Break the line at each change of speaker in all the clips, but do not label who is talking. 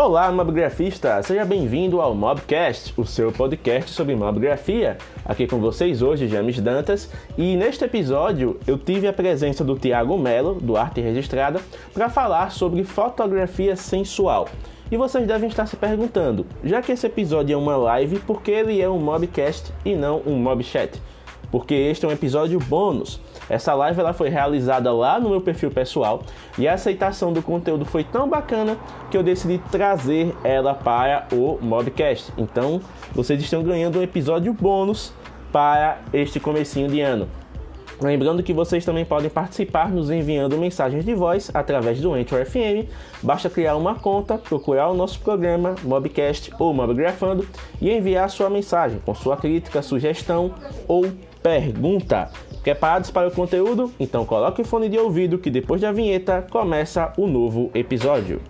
Olá, mobgrafista! Seja bem-vindo ao Mobcast, o seu podcast sobre mobgrafia. Aqui com vocês hoje, James Dantas, e neste episódio eu tive a presença do Tiago Melo, do Arte Registrada, para falar sobre fotografia sensual. E vocês devem estar se perguntando, já que esse episódio é uma live, por que ele é um mobcast e não um mobchat? Porque este é um episódio bônus. Essa live ela foi realizada lá no meu perfil pessoal e a aceitação do conteúdo foi tão bacana que eu decidi trazer ela para o Mobcast. Então, vocês estão ganhando um episódio bônus para este comecinho de ano. Lembrando que vocês também podem participar nos enviando mensagens de voz através do Anchor FM. Basta criar uma conta, procurar o nosso programa Mobcast ou Mobgrafando e enviar sua mensagem com sua crítica, sugestão ou pergunta. Preparados para o conteúdo? Então coloque o fone de ouvido que depois da vinheta começa o novo episódio.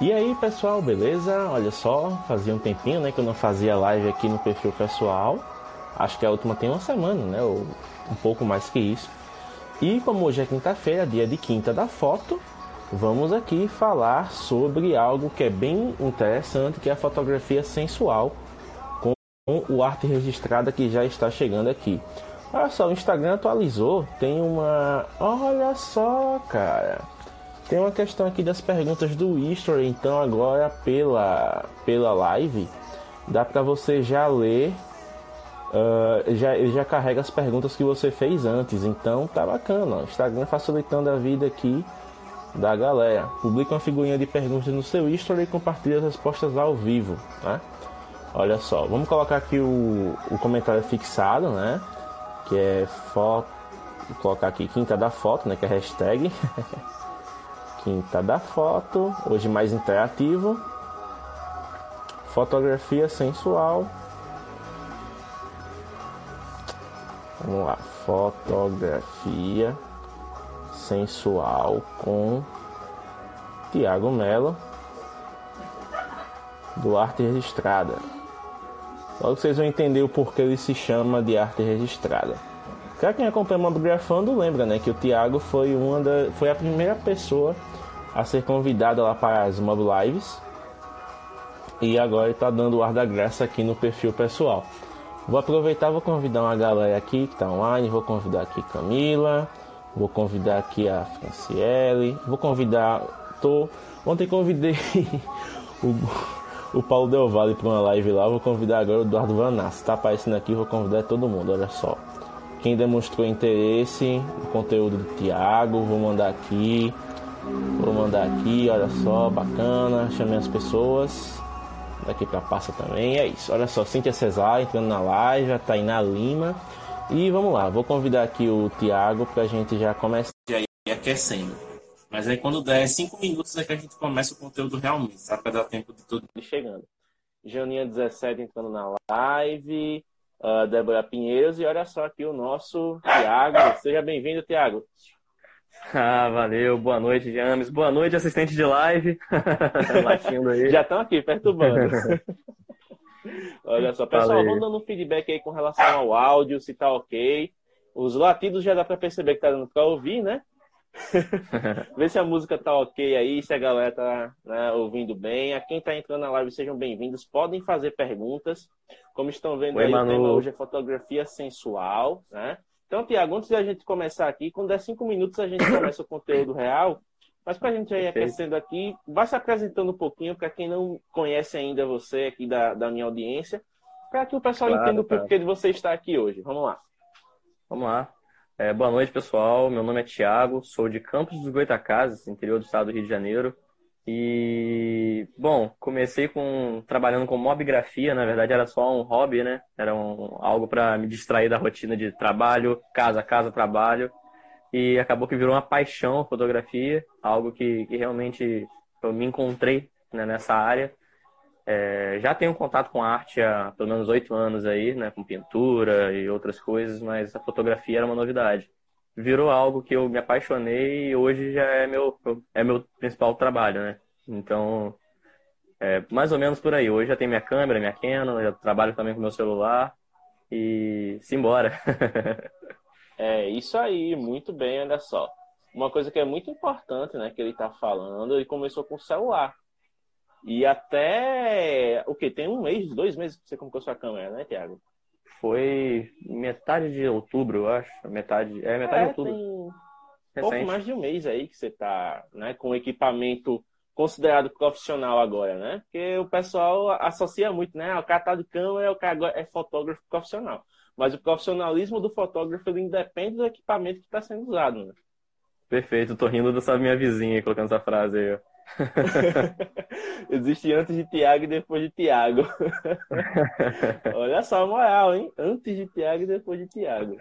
E aí pessoal, beleza? Olha só, fazia um tempinho né, que eu não fazia live aqui no perfil pessoal. Acho que a última tem uma semana, né? Ou um pouco mais que isso. E como hoje é quinta-feira, dia de quinta da foto, vamos aqui falar sobre algo que é bem interessante, que é a fotografia sensual com o arte registrada que já está chegando aqui. Olha só, o Instagram atualizou, tem uma... Olha só, cara. Tem uma questão aqui das perguntas do History, então agora pela, pela live, dá para você já ler Uh, já, ele já carrega as perguntas que você fez antes, então tá bacana. O Instagram facilitando a vida aqui da galera. Publica uma figurinha de perguntas no seu history e compartilha as respostas ao vivo, né? Olha só, vamos colocar aqui o, o comentário fixado, né? Que é foto. Vou colocar aqui quinta da foto, né? Que é hashtag. quinta da foto. Hoje mais interativo. Fotografia sensual. Vamos lá. Fotografia sensual com Tiago Melo do Arte Registrada. Logo vocês vão entender o porquê ele se chama de Arte Registrada. Para quem acompanha o Mobgrafando lembra né, que o Tiago foi, uma da, foi a primeira pessoa a ser convidada lá para as Mob Lives. E agora está dando o ar da graça aqui no perfil pessoal. Vou aproveitar, vou convidar uma galera aqui que está online, vou convidar aqui Camila, Vou convidar aqui a Franciele. Vou convidar. Tô, ontem convidei o, o Paulo Del Valle para uma live lá. Vou convidar agora o Eduardo Vanassi. Tá aparecendo aqui, vou convidar todo mundo. Olha só. Quem demonstrou interesse no conteúdo do Thiago, vou mandar aqui. Vou mandar aqui, olha só, bacana. Chamei as pessoas. Daqui para passa também. É isso. Olha só, Cíntia Cesar entrando na live, a Tainá Lima. E vamos lá, vou convidar aqui o Tiago para a gente já começar aí aquecendo. Mas aí quando der cinco minutos é que a gente começa o conteúdo realmente, sabe? Para dar tempo de tudo chegando. Janinha 17 entrando na live, uh, Débora Pinheiros e olha só aqui o nosso Tiago. Seja bem-vindo, Tiago.
Ah, valeu. Boa noite, James. Boa noite, assistente de live.
Latindo aí. Já estão aqui, perturbando. Olha só, pessoal, vamos dando um feedback aí com relação ao áudio, se tá ok. Os latidos já dá para perceber que tá dando para ouvir, né? Ver se a música tá ok aí, se a galera tá né, ouvindo bem. A quem tá entrando na live, sejam bem-vindos. Podem fazer perguntas. Como estão vendo Oi, aí, Manu. o tema hoje é fotografia sensual, né? Então, Tiago, antes de a gente começar aqui, quando der cinco minutos a gente começa o conteúdo real. Mas para a gente ir aquecendo aqui, vai se apresentando um pouquinho para quem não conhece ainda você aqui da, da minha audiência, para que o pessoal claro, entenda o porquê de você estar aqui hoje. Vamos lá.
Vamos lá. É, boa noite, pessoal. Meu nome é Tiago, sou de Campos dos Goitacazes, interior do estado do Rio de Janeiro. E, bom, comecei com trabalhando com mobigrafia, na verdade era só um hobby, né? Era um, algo para me distrair da rotina de trabalho, casa, casa, trabalho e acabou que virou uma paixão a fotografia, algo que, que realmente eu me encontrei né, nessa área. É, já tenho contato com arte há pelo menos oito anos aí, né, com pintura e outras coisas, mas a fotografia era uma novidade. Virou algo que eu me apaixonei e hoje já é meu, é meu principal trabalho, né? Então, é mais ou menos por aí. Hoje já tenho minha câmera, minha Canon, já trabalho também com meu celular e simbora.
é, isso aí, muito bem, olha só. Uma coisa que é muito importante, né, que ele está falando, ele começou com o celular. E até, o que, tem um mês, dois meses que você comprou sua câmera, né, Tiago?
Foi metade de outubro, eu acho. Metade, é, metade é, de outubro.
Tem pouco mais de um mês aí que você está né, com equipamento considerado profissional agora, né? Porque o pessoal associa muito, né? O cara tá de câmera, o cara é fotógrafo profissional. Mas o profissionalismo do fotógrafo ele independe do equipamento que está sendo usado, né?
Perfeito, tô rindo dessa minha vizinha colocando essa frase aí.
Existe antes de Tiago e depois de Tiago. Olha só a moral, hein? Antes de Tiago e depois de Tiago.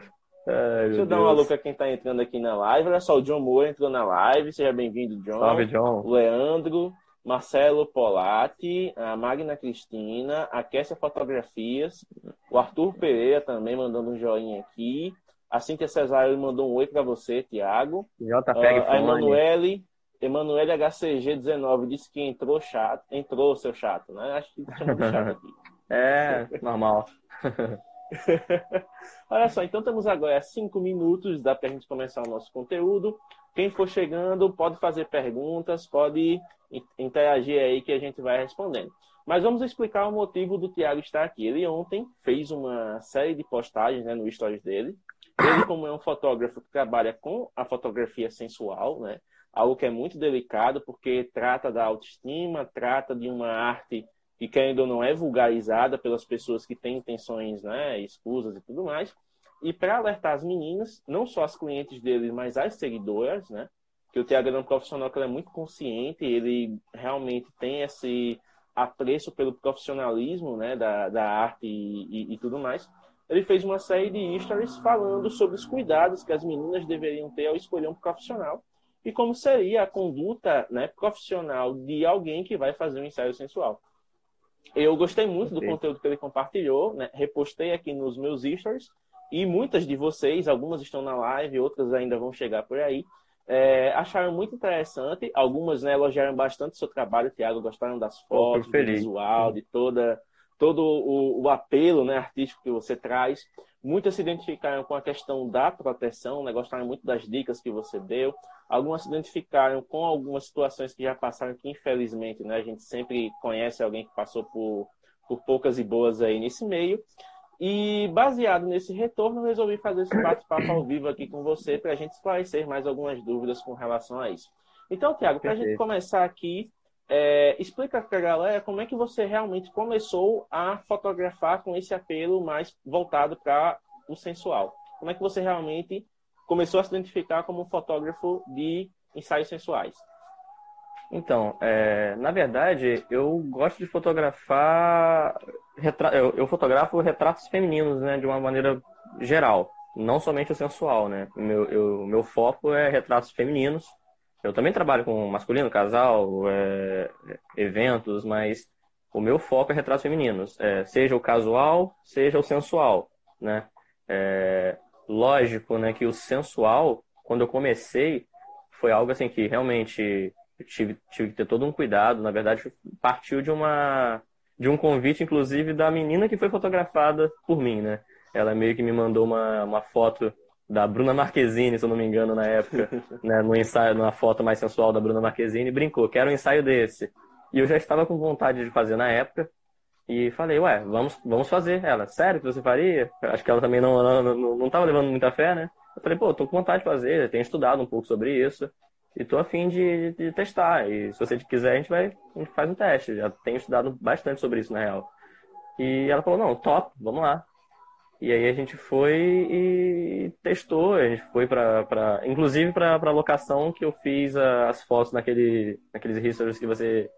Ai, Deixa eu dar uma louca quem tá entrando aqui na live. Olha só, o John Moore entrou na live. Seja bem-vindo, John.
Salve, John.
Leandro, Marcelo Polatti, a Magna Cristina, a Kessia Fotografias, o Arthur Pereira também mandando um joinha aqui. A Cíntia Cesário mandou um oi para você, Tiago.
JPEG uh,
a Emanuele, Emanuele HCG19 disse que entrou chato. Entrou, seu chato, né? Acho que chamou de chato aqui.
É, normal.
Olha só, então temos agora cinco minutos, dá para a gente começar o nosso conteúdo. Quem for chegando pode fazer perguntas, pode interagir aí que a gente vai respondendo. Mas vamos explicar o motivo do Tiago estar aqui. Ele ontem fez uma série de postagens né, no stories dele. Ele, como é um fotógrafo que trabalha com a fotografia sensual, né, algo que é muito delicado, porque trata da autoestima, trata de uma arte que, querendo ou não, é vulgarizada pelas pessoas que têm intenções né, escusas e tudo mais. E para alertar as meninas, não só as clientes dele, mas as seguidoras, né? Que o Tiago é um profissional que é muito consciente, ele realmente tem esse apreço pelo profissionalismo né, da, da arte e, e, e tudo mais. Ele fez uma série de stories falando sobre os cuidados que as meninas deveriam ter ao escolher um profissional e como seria a conduta né, profissional de alguém que vai fazer um ensaio sensual. Eu gostei muito do conteúdo que ele compartilhou, né? repostei aqui nos meus stories, e muitas de vocês, algumas estão na live, outras ainda vão chegar por aí, é, acharam muito interessante. Algumas né, elogiaram bastante o seu trabalho, Tiago, gostaram das fotos, do visual, de toda, todo o, o, apelo né, artístico que você traz. Muitas se identificaram com a questão da proteção, né, gostaram muito das dicas que você deu. Algumas se identificaram com algumas situações que já passaram, que infelizmente né, a gente sempre conhece alguém que passou por, por poucas e boas aí nesse meio. E baseado nesse retorno, resolvi fazer esse bate-papo ao vivo aqui com você para a gente esclarecer mais algumas dúvidas com relação a isso. Então, Tiago, para a gente começar aqui, é, explica para a galera como é que você realmente começou a fotografar com esse apelo mais voltado para o sensual. Como é que você realmente começou a se identificar como um fotógrafo de ensaios sensuais?
Então, é, na verdade, eu gosto de fotografar. Retra... Eu, eu, fotografo retratos femininos, né, de uma maneira geral, não somente o sensual, né. Meu, eu, meu foco é retratos femininos. Eu também trabalho com masculino, casal, é, eventos, mas o meu foco é retratos femininos, é, seja o casual, seja o sensual, né. É, lógico, né, que o sensual, quando eu comecei, foi algo assim que realmente tive, tive que ter todo um cuidado. Na verdade, partiu de uma de um convite, inclusive, da menina que foi fotografada por mim, né? Ela meio que me mandou uma, uma foto da Bruna Marquezine, se eu não me engano, na época, né? No ensaio, numa foto mais sensual da Bruna Marquezine, brincou, quero um ensaio desse. E eu já estava com vontade de fazer na época. E falei, ué, vamos, vamos fazer. Ela, sério que você faria? Acho que ela também não, não, não, não tava levando muita fé, né? Eu falei, pô, tô com vontade de fazer, tenho estudado um pouco sobre isso. E tô afim de, de testar. E se você quiser, a gente vai, a gente faz um teste. Já tenho estudado bastante sobre isso, na real. E ela falou, não, top, vamos lá. E aí a gente foi e testou, a gente foi para, pra inclusive para a locação que eu fiz as fotos naquele, naqueles histories que você,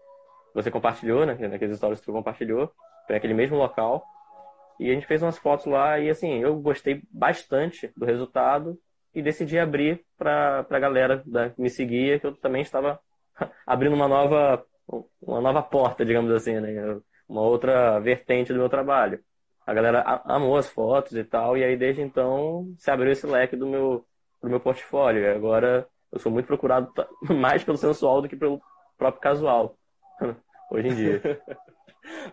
você compartilhou, né? naqueles stories que você compartilhou, foi aquele mesmo local. E a gente fez umas fotos lá e assim, eu gostei bastante do resultado e decidi abrir para a galera da, que me seguia, que eu também estava abrindo uma nova, uma nova porta, digamos assim, né? uma outra vertente do meu trabalho. A galera amou as fotos e tal, e aí desde então se abriu esse leque do meu, do meu portfólio. E agora eu sou muito procurado mais pelo sensual do que pelo próprio casual, hoje em dia.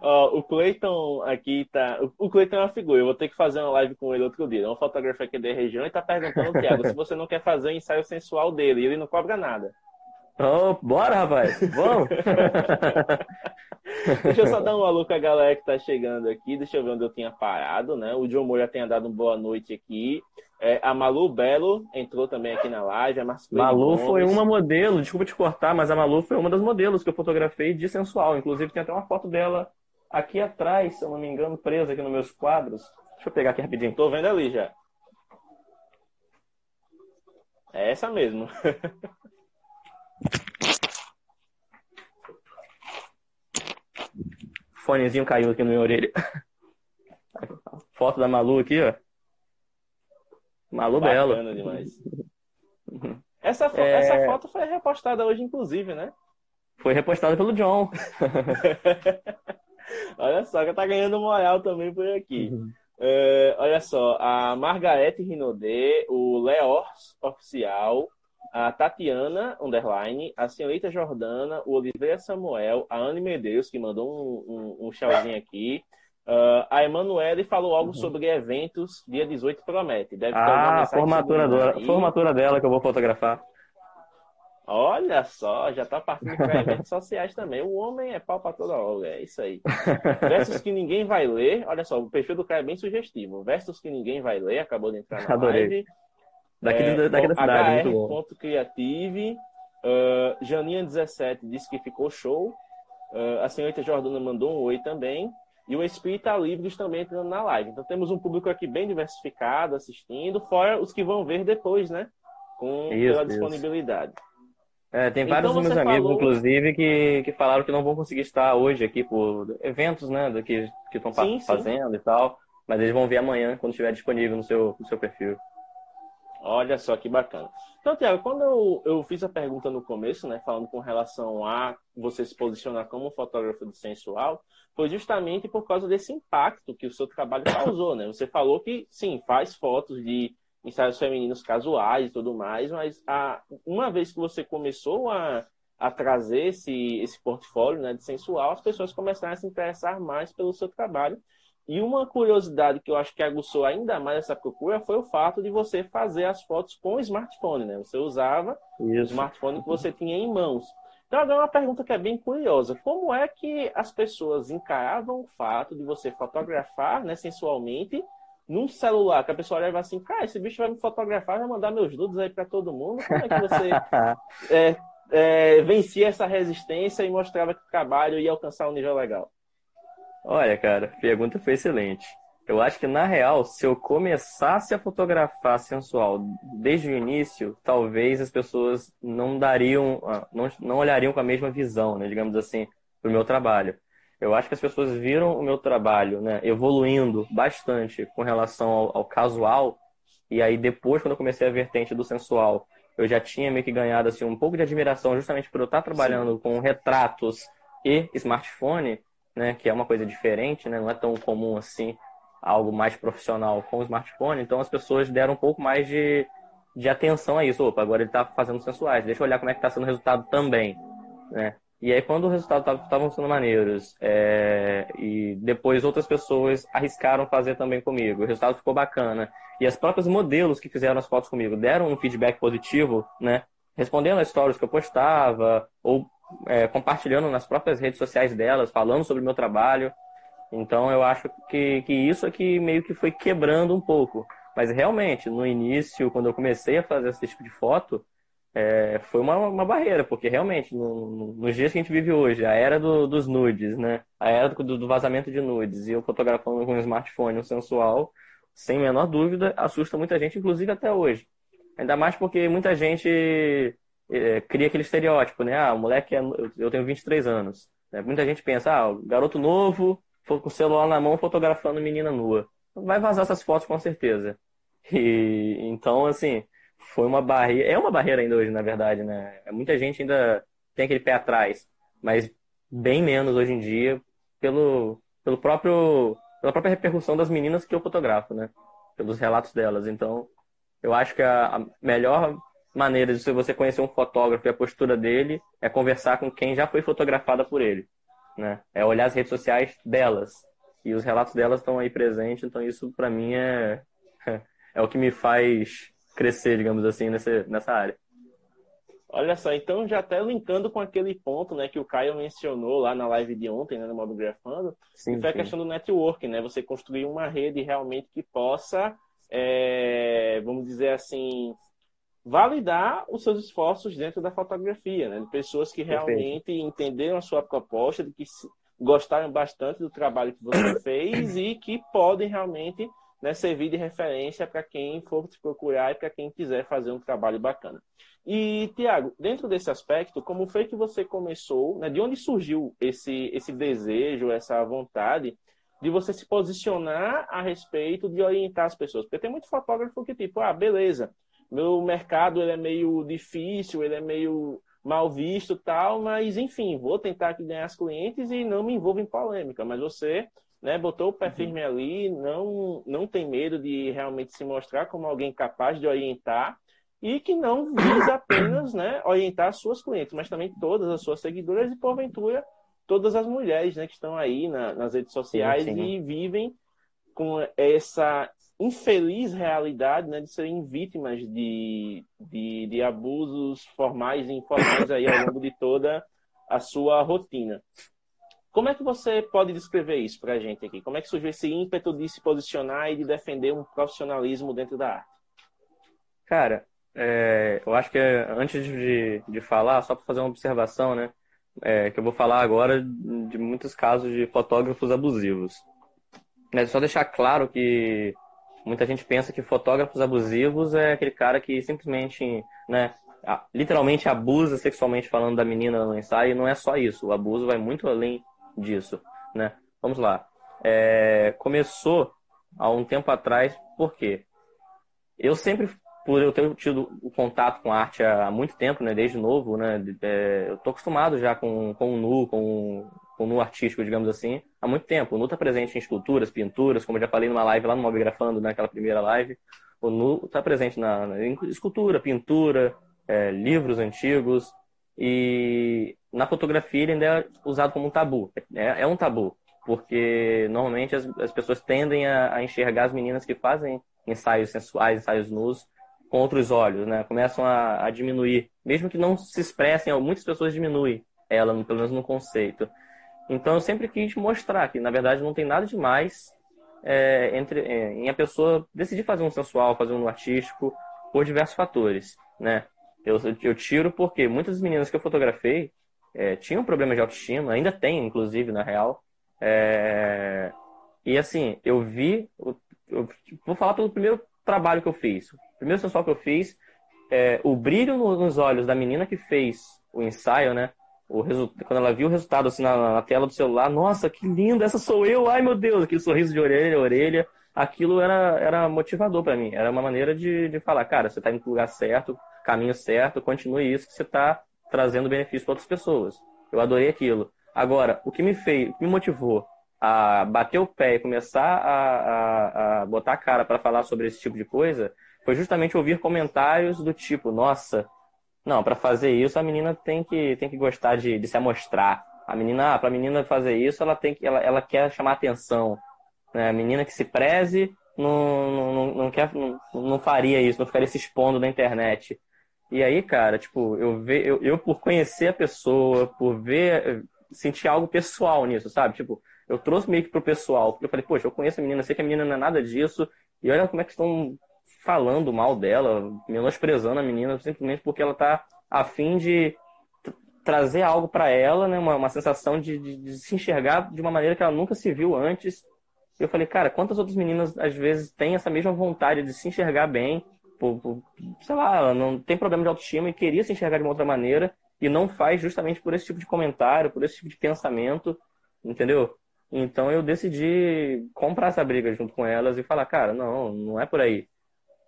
O Cleiton aqui tá. O Cleiton é uma figura, eu vou ter que fazer uma live com ele outro dia. É um fotógrafo aqui da região e tá perguntando, Thiago, se você não quer fazer o ensaio sensual dele. Ele não cobra nada.
Oh, bora, rapaz! Vamos!
Deixa eu só dar um alô com a galera que tá chegando aqui. Deixa eu ver onde eu tinha parado, né? O John Moore já tinha dado uma boa noite aqui. É, a Malu Belo entrou também aqui na live. A
Malu foi uma modelo, desculpa te cortar, mas a Malu foi uma das modelos que eu fotografei de sensual. Inclusive, tem até uma foto dela aqui atrás, se eu não me engano, presa aqui nos meus quadros. Deixa eu pegar aqui rapidinho.
Tô vendo ali já. É essa mesmo.
Fonezinho caiu aqui na minha orelha. Foto da Malu aqui, ó. Malu
Bacana Belo. demais. Essa, fo é... essa foto foi repostada hoje, inclusive, né?
Foi repostada pelo John.
olha só, que tá ganhando moral também por aqui. Uhum. É, olha só, a Margarete Rinodê, o Leors Oficial, a Tatiana, underline, a senhorita Jordana, o Oliveira Samuel, a Anne Medeiros, que mandou um, um, um tchauzinho aqui. Uh, a Emanuele falou algo uhum. sobre eventos, dia 18 promete. Deve
ah, formatura dela, formatura dela que eu vou fotografar.
Olha só, já tá partindo para eventos sociais também. O homem é pau para toda obra, é isso aí. Versos que ninguém vai ler. Olha só, o perfil do cara é bem sugestivo. Versos que ninguém vai ler, acabou de entrar na
Adorei.
live.
Daqui, é, daqui da cidade,
HR. muito bom. Creative. Uh, Janinha17 disse que ficou show. Uh, a senhorita Jordana mandou um oi também. E o Espírita Livres também entrando na live. Então temos um público aqui bem diversificado assistindo, fora os que vão ver depois, né? Com isso, pela disponibilidade.
É, tem vários então, meus amigos, falou... inclusive, que, que falaram que não vão conseguir estar hoje aqui por eventos, né? Do que estão fazendo sim. e tal. Mas eles vão ver amanhã, quando estiver disponível no seu, no seu perfil.
Olha só que bacana. Então, Tiago, quando eu, eu fiz a pergunta no começo, né, falando com relação a você se posicionar como fotógrafo de sensual, foi justamente por causa desse impacto que o seu trabalho causou, né? Você falou que, sim, faz fotos de ensaios femininos casuais e tudo mais, mas a, uma vez que você começou a, a trazer esse, esse portfólio né, de sensual, as pessoas começaram a se interessar mais pelo seu trabalho e uma curiosidade que eu acho que aguçou ainda mais essa procura foi o fato de você fazer as fotos com o smartphone, né? Você usava Isso. o smartphone que você tinha em mãos. Então, agora uma pergunta que é bem curiosa. Como é que as pessoas encaravam o fato de você fotografar né, sensualmente num celular? Que a pessoa olhava assim, cara, esse bicho vai me fotografar, vai mandar meus nudes aí para todo mundo. Como é que você é, é, vencia essa resistência e mostrava que o trabalho ia alcançar um nível legal?
Olha, cara, a pergunta foi excelente. Eu acho que, na real, se eu começasse a fotografar sensual desde o início, talvez as pessoas não dariam, ah, não, não olhariam com a mesma visão, né, digamos assim, para o meu trabalho. Eu acho que as pessoas viram o meu trabalho né, evoluindo bastante com relação ao, ao casual, e aí depois, quando eu comecei a vertente do sensual, eu já tinha meio que ganhado assim, um pouco de admiração justamente por eu estar trabalhando Sim. com retratos e smartphone né, que é uma coisa diferente, né, não é tão comum assim, algo mais profissional com o smartphone, então as pessoas deram um pouco mais de, de atenção a isso. Opa, agora ele está fazendo sensuais, deixa eu olhar como é que está sendo o resultado também, né? E aí quando o resultado estavam sendo maneiros é, e depois outras pessoas arriscaram fazer também comigo, o resultado ficou bacana e as próprias modelos que fizeram as fotos comigo deram um feedback positivo, né? Respondendo as stories que eu postava ou é, compartilhando nas próprias redes sociais delas, falando sobre o meu trabalho. Então eu acho que, que isso aqui meio que foi quebrando um pouco. Mas realmente, no início, quando eu comecei a fazer esse tipo de foto, é, foi uma, uma barreira, porque realmente, no, nos dias que a gente vive hoje, a era do, dos nudes, né? A era do, do, vazamento de nudes, e eu fotografando com um smartphone, um sensual, sem menor dúvida, assusta muita gente, inclusive até hoje. Ainda mais porque muita gente é, cria aquele estereótipo, né? Ah, o moleque é. Eu tenho 23 anos. Né? Muita gente pensa, ah, garoto novo, com o celular na mão fotografando menina nua. Vai vazar essas fotos com certeza. E então, assim, foi uma barreira. É uma barreira ainda hoje, na verdade, né? Muita gente ainda tem aquele pé atrás, mas bem menos hoje em dia, pelo, pelo próprio, pela própria repercussão das meninas que eu fotografo, né? Pelos relatos delas. Então, eu acho que a melhor maneiras de você conhecer um fotógrafo e a postura dele é conversar com quem já foi fotografada por ele. né? É olhar as redes sociais delas. E os relatos delas estão aí presentes, então isso para mim é, é o que me faz crescer, digamos assim, nessa, nessa área.
Olha só, então já até linkando com aquele ponto, né, que o Caio mencionou lá na live de ontem, né, no modo grafando, sim, que foi a questão do network, né, você construir uma rede realmente que possa, é, vamos dizer assim, validar os seus esforços dentro da fotografia, né, de pessoas que realmente Perfeito. entenderam a sua proposta, de que gostaram bastante do trabalho que você fez e que podem realmente né, servir de referência para quem for te procurar e para quem quiser fazer um trabalho bacana. E, Tiago, dentro desse aspecto, como foi que você começou, né, de onde surgiu esse, esse desejo, essa vontade de você se posicionar a respeito de orientar as pessoas? Porque tem muito fotógrafo que, tipo, ah, beleza, meu mercado ele é meio difícil, ele é meio mal visto tal, mas enfim, vou tentar aqui ganhar as clientes e não me envolvo em polêmica. Mas você né, botou o pé uhum. firme ali, não, não tem medo de realmente se mostrar como alguém capaz de orientar e que não visa apenas né, orientar suas clientes, mas também todas as suas seguidoras e, porventura, todas as mulheres né, que estão aí na, nas redes sociais sim, sim. e vivem com essa infeliz realidade né, de serem vítimas de, de, de abusos formais e informais aí ao longo de toda a sua rotina. Como é que você pode descrever isso para a gente aqui? Como é que surgiu esse ímpeto de se posicionar e de defender um profissionalismo dentro da arte?
Cara, é, eu acho que antes de, de falar, só para fazer uma observação, né? É, que eu vou falar agora de muitos casos de fotógrafos abusivos. Mas só deixar claro que muita gente pensa que fotógrafos abusivos é aquele cara que simplesmente, né, literalmente abusa sexualmente falando da menina no ensaio, e não é só isso. O abuso vai muito além disso, né? Vamos lá. É, começou há um tempo atrás, por quê? Eu sempre por eu ter tido o contato com arte há muito tempo, né, desde novo, né, é, eu tô acostumado já com, com o nu, com, com o nu artístico, digamos assim, há muito tempo. O nu está presente em esculturas, pinturas, como eu já falei numa live lá no Mobigrafando, naquela primeira live. O nu está presente na, na, escultura, pintura, é, livros antigos e na fotografia ele ainda é usado como um tabu. É, é um tabu, porque normalmente as, as pessoas tendem a, a enxergar as meninas que fazem ensaios sensuais, ensaios nus, com outros olhos, né? Começam a, a diminuir, mesmo que não se expressem, muitas pessoas diminuem ela, pelo menos no conceito. Então eu sempre quis mostrar que, na verdade, não tem nada de mais é, entre, é, em a pessoa decidir fazer um sensual, fazer um artístico, por diversos fatores, né? Eu, eu tiro porque muitas meninas que eu fotografei é, tinham problemas de autoestima, ainda tem, inclusive, na real. É, e assim, eu vi, eu, eu, vou falar pelo primeiro trabalho que eu fiz primeiro sensual que eu fiz, é, o brilho nos olhos da menina que fez o ensaio, né? O quando ela viu o resultado assim na, na, tela do celular, nossa, que lindo, essa sou eu, ai meu Deus, aquele sorriso de orelha a orelha, aquilo era, era motivador para mim, era uma maneira de, de falar, cara, você tá indo pro lugar certo, caminho certo, continue isso que você tá trazendo benefício para outras pessoas. Eu adorei aquilo. Agora, o que me fez, o que me motivou a bater o pé e começar a, a, a botar a cara para falar sobre esse tipo de coisa foi justamente ouvir comentários do tipo, nossa, não, para fazer isso a menina tem que, tem que gostar de, de se amostrar. A menina, ah, para a menina fazer isso, ela tem que, ela, ela quer chamar atenção. Né? A menina que se preze não, não, não, quer, não, não faria isso, não ficaria se expondo na internet. E aí, cara, tipo, eu, ve, eu, eu por conhecer a pessoa, por ver, sentir algo pessoal nisso, sabe? Tipo, eu trouxe meio que pro pessoal, porque eu falei, poxa, eu conheço a menina, sei que a menina não é nada disso, e olha como é que estão falando mal dela, menosprezando a menina, simplesmente porque ela tá afim de trazer algo para ela, né? Uma, uma sensação de, de, de, se enxergar de uma maneira que ela nunca se viu antes. Eu falei, cara, quantas outras meninas às vezes têm essa mesma vontade de se enxergar bem, por, por, sei lá, ela não tem problema de autoestima e queria se enxergar de uma outra maneira e não faz justamente por esse tipo de comentário, por esse tipo de pensamento, entendeu? Então eu decidi comprar essa briga junto com elas e falar, cara, não, não é por aí.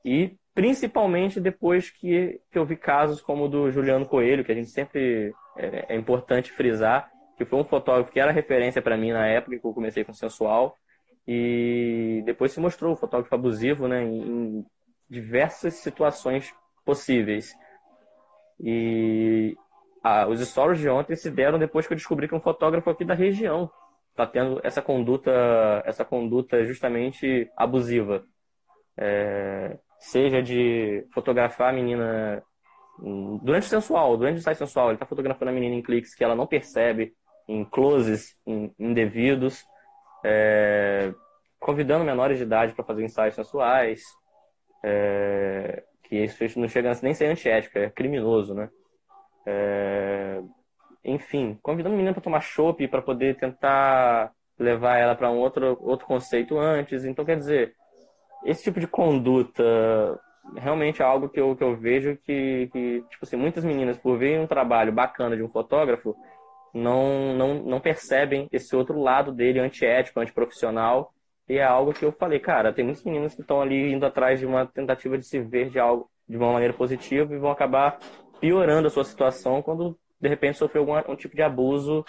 E principalmente depois que, que eu vi casos como o do Juliano Coelho, que a gente sempre é, é importante frisar, que foi um fotógrafo que era referência para mim na época que eu comecei com sensual, e depois se mostrou um fotógrafo abusivo né, em diversas situações possíveis. E ah, os stories de ontem se deram depois que eu descobri que um fotógrafo aqui da região está tendo essa conduta, essa conduta justamente abusiva. É, seja de fotografar a menina durante o sensual, durante o ensaio sensual, ele está fotografando a menina em cliques que ela não percebe, em closes indevidos, é, convidando menores de idade para fazer ensaios sensuais, é, que isso não chega nem a ser antiético, é criminoso, né? É, enfim, convidando a menina para tomar chopp para poder tentar levar ela para um outro, outro conceito antes. Então, quer dizer, esse tipo de conduta realmente é algo que eu, que eu vejo que, que, tipo assim, muitas meninas, por verem um trabalho bacana de um fotógrafo, não, não, não percebem esse outro lado dele antiético, antiprofissional. E é algo que eu falei, cara, tem muitas meninas que estão ali indo atrás de uma tentativa de se ver de algo de uma maneira positiva e vão acabar piorando a sua situação quando de repente sofreu algum um tipo de abuso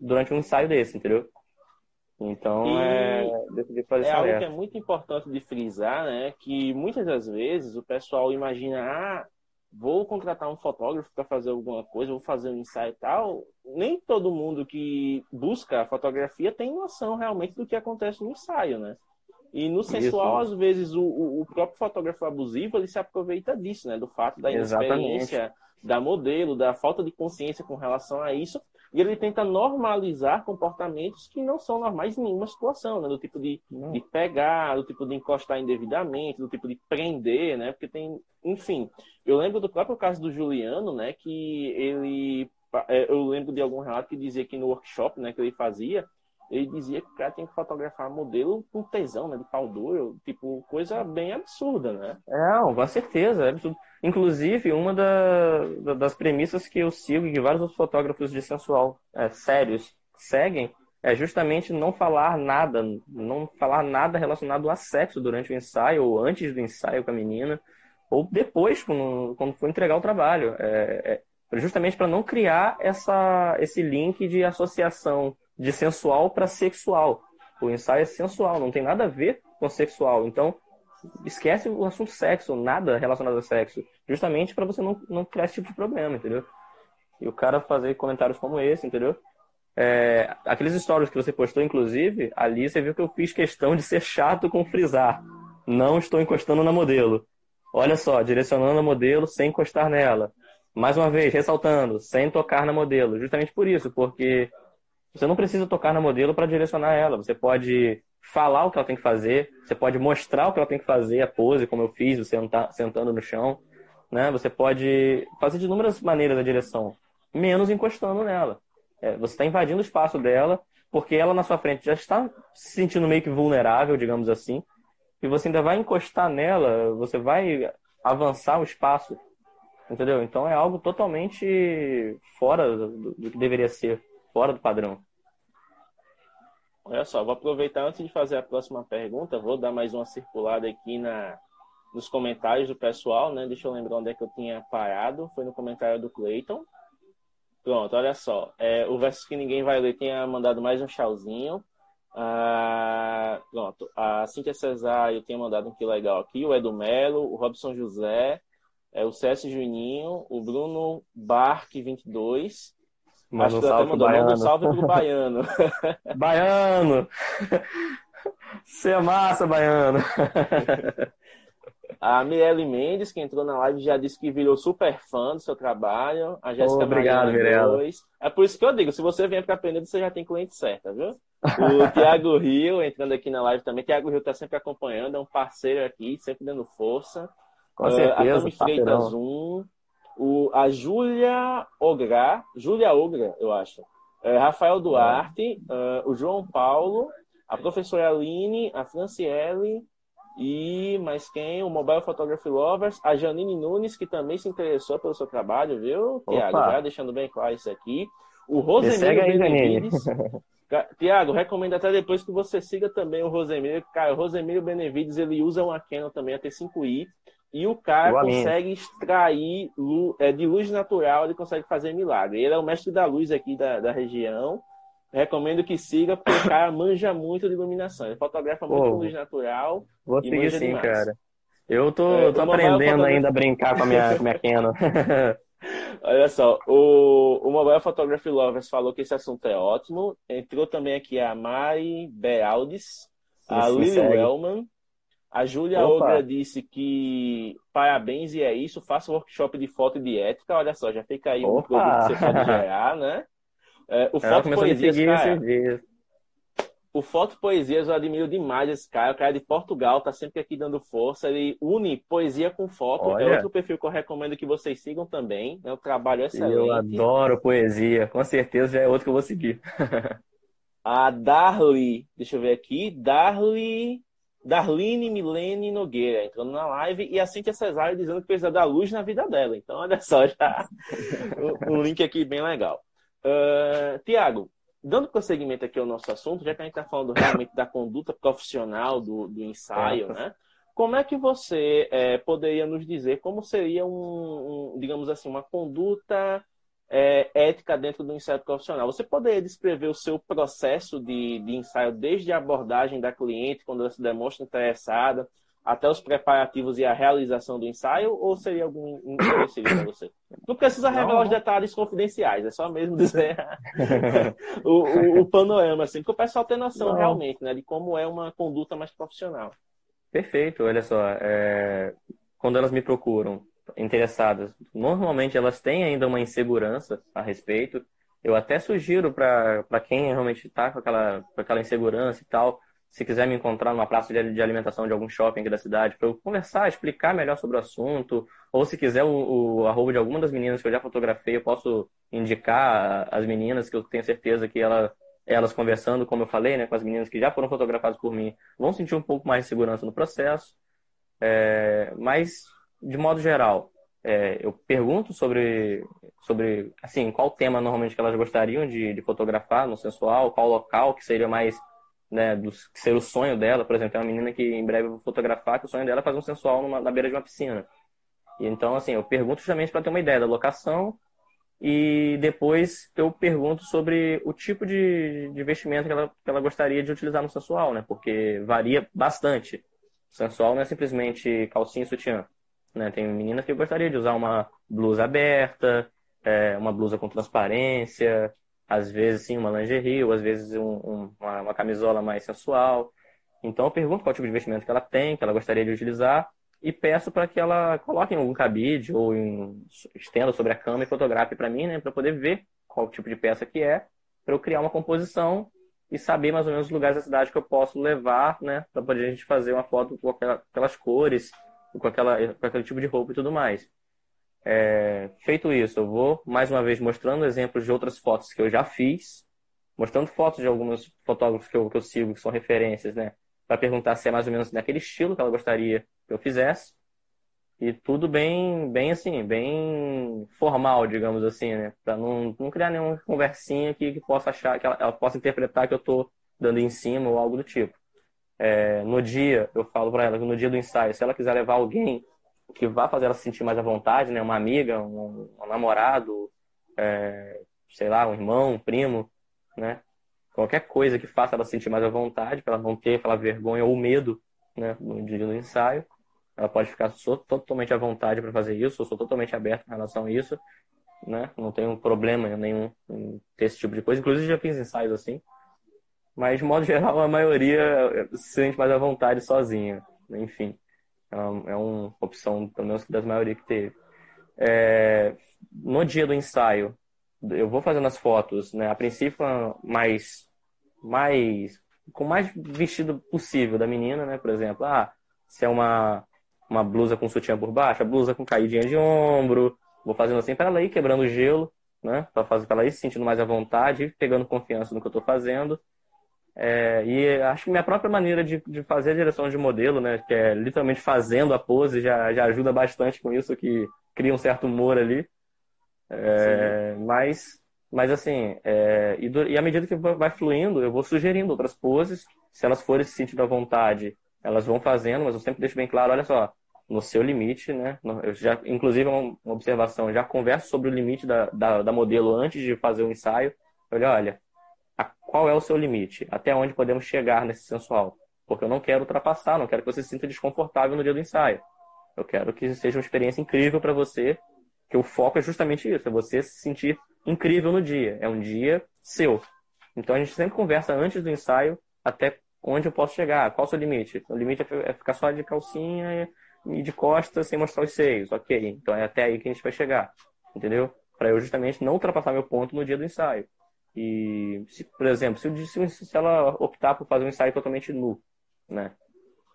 durante um ensaio desse, entendeu? Então, e é, decidi fazer
é algo que é muito importante de frisar, né? Que muitas das vezes o pessoal imagina, ah, vou contratar um fotógrafo para fazer alguma coisa, vou fazer um ensaio e tal. Nem todo mundo que busca a fotografia tem noção realmente do que acontece no ensaio, né? E no sensual, Isso. às vezes, o, o, próprio fotógrafo abusivo ele se aproveita disso, né? Do fato da inexperiência da modelo, da falta de consciência com relação a isso. E ele tenta normalizar comportamentos que não são normais em nenhuma situação, né? Do tipo de, de pegar, do tipo de encostar indevidamente, do tipo de prender, né? Porque tem, enfim. Eu lembro do próprio caso do Juliano, né? Que ele. É, eu lembro de algum relato que dizia que no workshop né, que ele fazia, ele dizia que o cara tinha que fotografar modelo com tesão, né? De pau duro, tipo, coisa bem absurda, né?
É, com certeza, é absurdo. Inclusive, uma da, das premissas que eu sigo e que vários outros fotógrafos de sensual é, sérios seguem é justamente não falar nada, não falar nada relacionado a sexo durante o ensaio, ou antes do ensaio com a menina, ou depois, quando, quando for entregar o trabalho. É, é justamente para não criar essa, esse link de associação de sensual para sexual. O ensaio é sensual, não tem nada a ver com sexual. Então, esquece o assunto sexo, nada relacionado a sexo. Justamente para você não, não criar esse tipo de problema, entendeu? E o cara fazer comentários como esse, entendeu? É, aqueles stories que você postou, inclusive, ali você viu que eu fiz questão de ser chato com frisar. Não estou encostando na modelo. Olha só, direcionando a modelo sem encostar nela. Mais uma vez, ressaltando, sem tocar na modelo. Justamente por isso, porque você não precisa tocar na modelo para direcionar ela. Você pode falar o que ela tem que fazer, você pode mostrar o que ela tem que fazer, a pose, como eu fiz, você sentando no chão. Né? Você pode fazer de inúmeras maneiras a direção, menos encostando nela. É, você está invadindo o espaço dela, porque ela na sua frente já está se sentindo meio que vulnerável, digamos assim, e você ainda vai encostar nela, você vai avançar o espaço, entendeu? Então é algo totalmente fora do, do que deveria ser fora do padrão.
Olha só, vou aproveitar antes de fazer a próxima pergunta, vou dar mais uma circulada aqui na, nos comentários do pessoal, né? Deixa eu lembrar onde é que eu tinha parado. Foi no comentário do Clayton. Pronto, olha só. É, o verso que ninguém vai ler tinha mandado mais um tchauzinho. Ah, pronto. A Cíntia Cesário tinha mandado um que legal aqui. O Edu Melo, o Robson José, é, o César Juninho, o Bruno Barque 22
Manda um salve pro baiano.
um salve pro baiano.
baiano! Você é massa, baiano!
A Mirelle Mendes, que entrou na live, já disse que virou super fã do seu trabalho. A Jéssica
Obrigado, Mirella.
É por isso que eu digo, se você vem para aprender, você já tem cliente certa, viu? O Tiago Rio, entrando aqui na live também. Tiago Rio está sempre acompanhando, é um parceiro aqui, sempre dando força.
Com certeza.
Uh, a Freitas 1 o, a Júlia Ogra, Júlia Ogra, eu acho, é, Rafael Duarte, uh, o João Paulo, a professora Aline, a Franciele e mais quem? O Mobile Photography Lovers, a Janine Nunes, que também se interessou pelo seu trabalho, viu, Tiago? Já deixando bem claro isso aqui. O Rosemiro Benevides. Tiago, recomendo até depois que você siga também o Rosemiro. Cara, o Rosemiro Benevides, ele usa uma Canon também, a T5i. E o cara consegue extrair é, de luz natural, ele consegue fazer milagre. Ele é o mestre da luz aqui da, da região. Recomendo que siga, porque o cara manja muito de iluminação. Ele fotografa muito com luz natural.
Vou seguir sim, demais. cara. Eu tô, é, tô aprendendo ainda a brincar com a minha, com a minha Canon.
Olha só, o, o Mobile Photography Lovers falou que esse assunto é ótimo. Entrou também aqui a Mari Beraldes, a Lily Wellman, a Júlia Ogra disse que parabéns e é isso, faça um workshop de foto e de ética. Olha só, já fica aí Opa. um produto que você pode gerar, né? É, o Foto Poesias, cara, o Foto Poesias eu admiro demais esse cara. O cara é de Portugal, tá sempre aqui dando força. Ele une poesia com foto. É Olha. É outro perfil que eu recomendo que vocês sigam também. É um trabalho excelente.
Eu adoro poesia. Com certeza já é outro que eu vou seguir.
a Darly, deixa eu ver aqui. Darly Darlene Milene Nogueira entrando na live e a Cintia Cesário dizendo que precisa dar luz na vida dela. Então, olha só, já um link aqui bem legal. Uh, Tiago, dando prosseguimento aqui ao nosso assunto, já que a gente está falando realmente da conduta profissional do, do ensaio, né? Como é que você é, poderia nos dizer como seria um, um, digamos assim, uma conduta é, ética dentro do ensaio profissional. Você poderia descrever o seu processo de, de ensaio desde a abordagem da cliente, quando ela se demonstra interessada, até os preparativos e a realização do ensaio, ou seria algum interesse para você? Não precisa revelar não. os detalhes confidenciais, é só mesmo dizer o, o, o, panorama, assim, porque o pessoal tem noção não. realmente né, de como é uma conduta mais profissional.
Perfeito, olha só. É... Quando elas me procuram interessadas, normalmente elas têm ainda uma insegurança a respeito. Eu até sugiro para quem realmente está com aquela, com aquela insegurança e tal, se quiser me encontrar numa praça de, de alimentação de algum shopping aqui da cidade, para eu conversar, explicar melhor sobre o assunto, ou se quiser o, o arroba de alguma das meninas que eu já fotografei, eu posso indicar as meninas que eu tenho certeza que ela, elas conversando, como eu falei, né, com as meninas que já foram fotografadas por mim, vão sentir um pouco mais de segurança no processo. É, mas de modo geral, é, eu pergunto sobre, sobre, assim, qual tema normalmente que elas gostariam de, de fotografar no sensual, qual local que seria mais, né, do, que seria o sonho dela. Por exemplo, tem uma menina que em breve eu vou fotografar, que o sonho dela é fazer um sensual numa, na beira de uma piscina. E então, assim, eu pergunto justamente para ter uma ideia da locação e depois eu pergunto sobre o tipo de, de vestimento que ela, que ela gostaria de utilizar no sensual, né? Porque varia bastante. O sensual não é simplesmente calcinha e sutiã. Né? Tem meninas que gostariam de usar uma blusa aberta, é, uma blusa com transparência, às vezes sim uma lingerie, ou às vezes um, um, uma, uma, camisola mais sensual. Então eu pergunto qual tipo de vestimento que ela tem, que ela gostaria de utilizar, e peço para que ela coloque em algum cabide ou em, estenda sobre a cama e fotografe para mim, né, para poder ver qual tipo de peça que é, para eu criar uma composição e saber mais ou menos os lugares da cidade que eu posso levar, né, para poder a gente fazer uma foto com aquelas cores, com, aquela, com aquele tipo de roupa e tudo mais. É, feito isso, eu vou mais uma vez mostrando exemplos de outras fotos que eu já fiz, mostrando fotos de alguns fotógrafos que eu, que eu sigo, que são referências, né? Para perguntar se é mais ou menos naquele estilo que ela gostaria que eu fizesse. E tudo bem, bem assim, bem formal, digamos assim, né? Para não, não criar nenhuma conversinha que, que possa achar, que ela, ela possa interpretar que eu estou dando em cima ou algo do tipo é, no dia, eu falo para ela que no dia do ensaio, se ela quiser levar alguém que vá fazer ela se sentir mais à vontade, né? Uma amiga, um, um namorado, é, sei lá, um irmão, um primo, né? Qualquer coisa que faça ela se sentir mais à vontade, para ela não ter aquela vergonha ou medo, né? No dia do ensaio, ela pode ficar sou totalmente à vontade para fazer isso. Eu sou totalmente aberto em relação a isso, né? Não tenho problema nenhum em ter esse tipo de coisa. Inclusive já fiz ensaios assim. Mas, de modo geral, a maioria se sente mais à vontade sozinha. Enfim, é uma, é uma opção, pelo menos das maioria que teve. É, no dia do ensaio, eu vou fazendo as fotos, né? A princípio, mais, mais, com mais vestido possível da menina, né? Por exemplo, ah, se é uma, uma blusa com sutiã por baixo, a blusa com caidinha de ombro, vou fazendo assim para ela ir quebrando o gelo, né? Para fazer ela ir se sentindo mais à vontade, pegando confiança no que eu estou fazendo. É, e acho que minha própria maneira de, de fazer a direção de modelo, né, que é literalmente fazendo a pose, já, já ajuda bastante com isso, que cria um certo humor ali. É, mas, mas assim, é, e, do, e à medida que vai fluindo, eu vou sugerindo outras poses. Se elas forem se sentindo à vontade, elas vão fazendo, mas eu sempre deixo bem claro, olha só, no seu limite, né? Eu já, inclusive, uma observação, já converso sobre o limite da, da, da modelo antes de fazer o ensaio. Olha, olha, qual é o seu limite? Até onde podemos chegar nesse sensual? Porque eu não quero ultrapassar, não quero que você se sinta desconfortável no dia do ensaio. Eu quero que seja uma experiência incrível para você Que o foco é justamente isso, é você se sentir incrível no dia. É um dia seu. Então a gente sempre conversa antes do ensaio até onde eu posso chegar, qual o seu limite. O limite é, é ficar só de calcinha e de costas sem mostrar os seios, ok. Então é até aí que a gente vai chegar, entendeu? Para eu justamente não ultrapassar meu ponto no dia do ensaio. E, se, por exemplo, se, se ela optar por fazer um ensaio totalmente nu, né?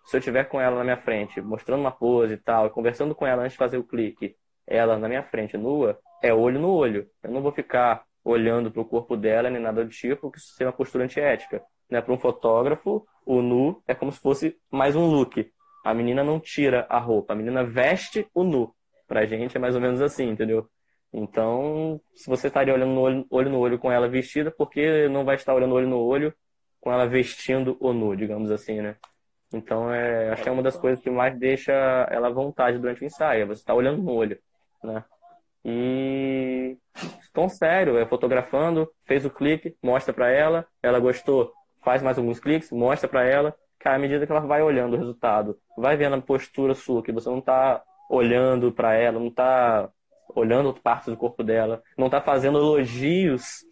Se eu tiver com ela na minha frente, mostrando uma pose e tal, conversando com ela antes de fazer o clique, ela na minha frente nua, é olho no olho. Eu não vou ficar olhando para o corpo dela nem nada do tipo, que isso seria uma postura antiética. Né? Para um fotógrafo, o nu é como se fosse mais um look. A menina não tira a roupa, a menina veste o nu. Pra gente é mais ou menos assim, entendeu? Então, se você estaria olhando no olho, olho no olho com ela vestida, por que não vai estar olhando olho no olho com ela vestindo o nu, digamos assim, né? Então, é, acho que é uma das coisas que mais deixa ela à vontade durante o ensaio, é você estar tá olhando no olho, né? E tão sério, é fotografando, fez o clique, mostra para ela, ela gostou, faz mais alguns cliques, mostra para ela, que à medida que ela vai olhando o resultado, vai vendo a postura sua, que você não tá olhando para ela, não tá olhando partes do corpo dela, não tá fazendo elogios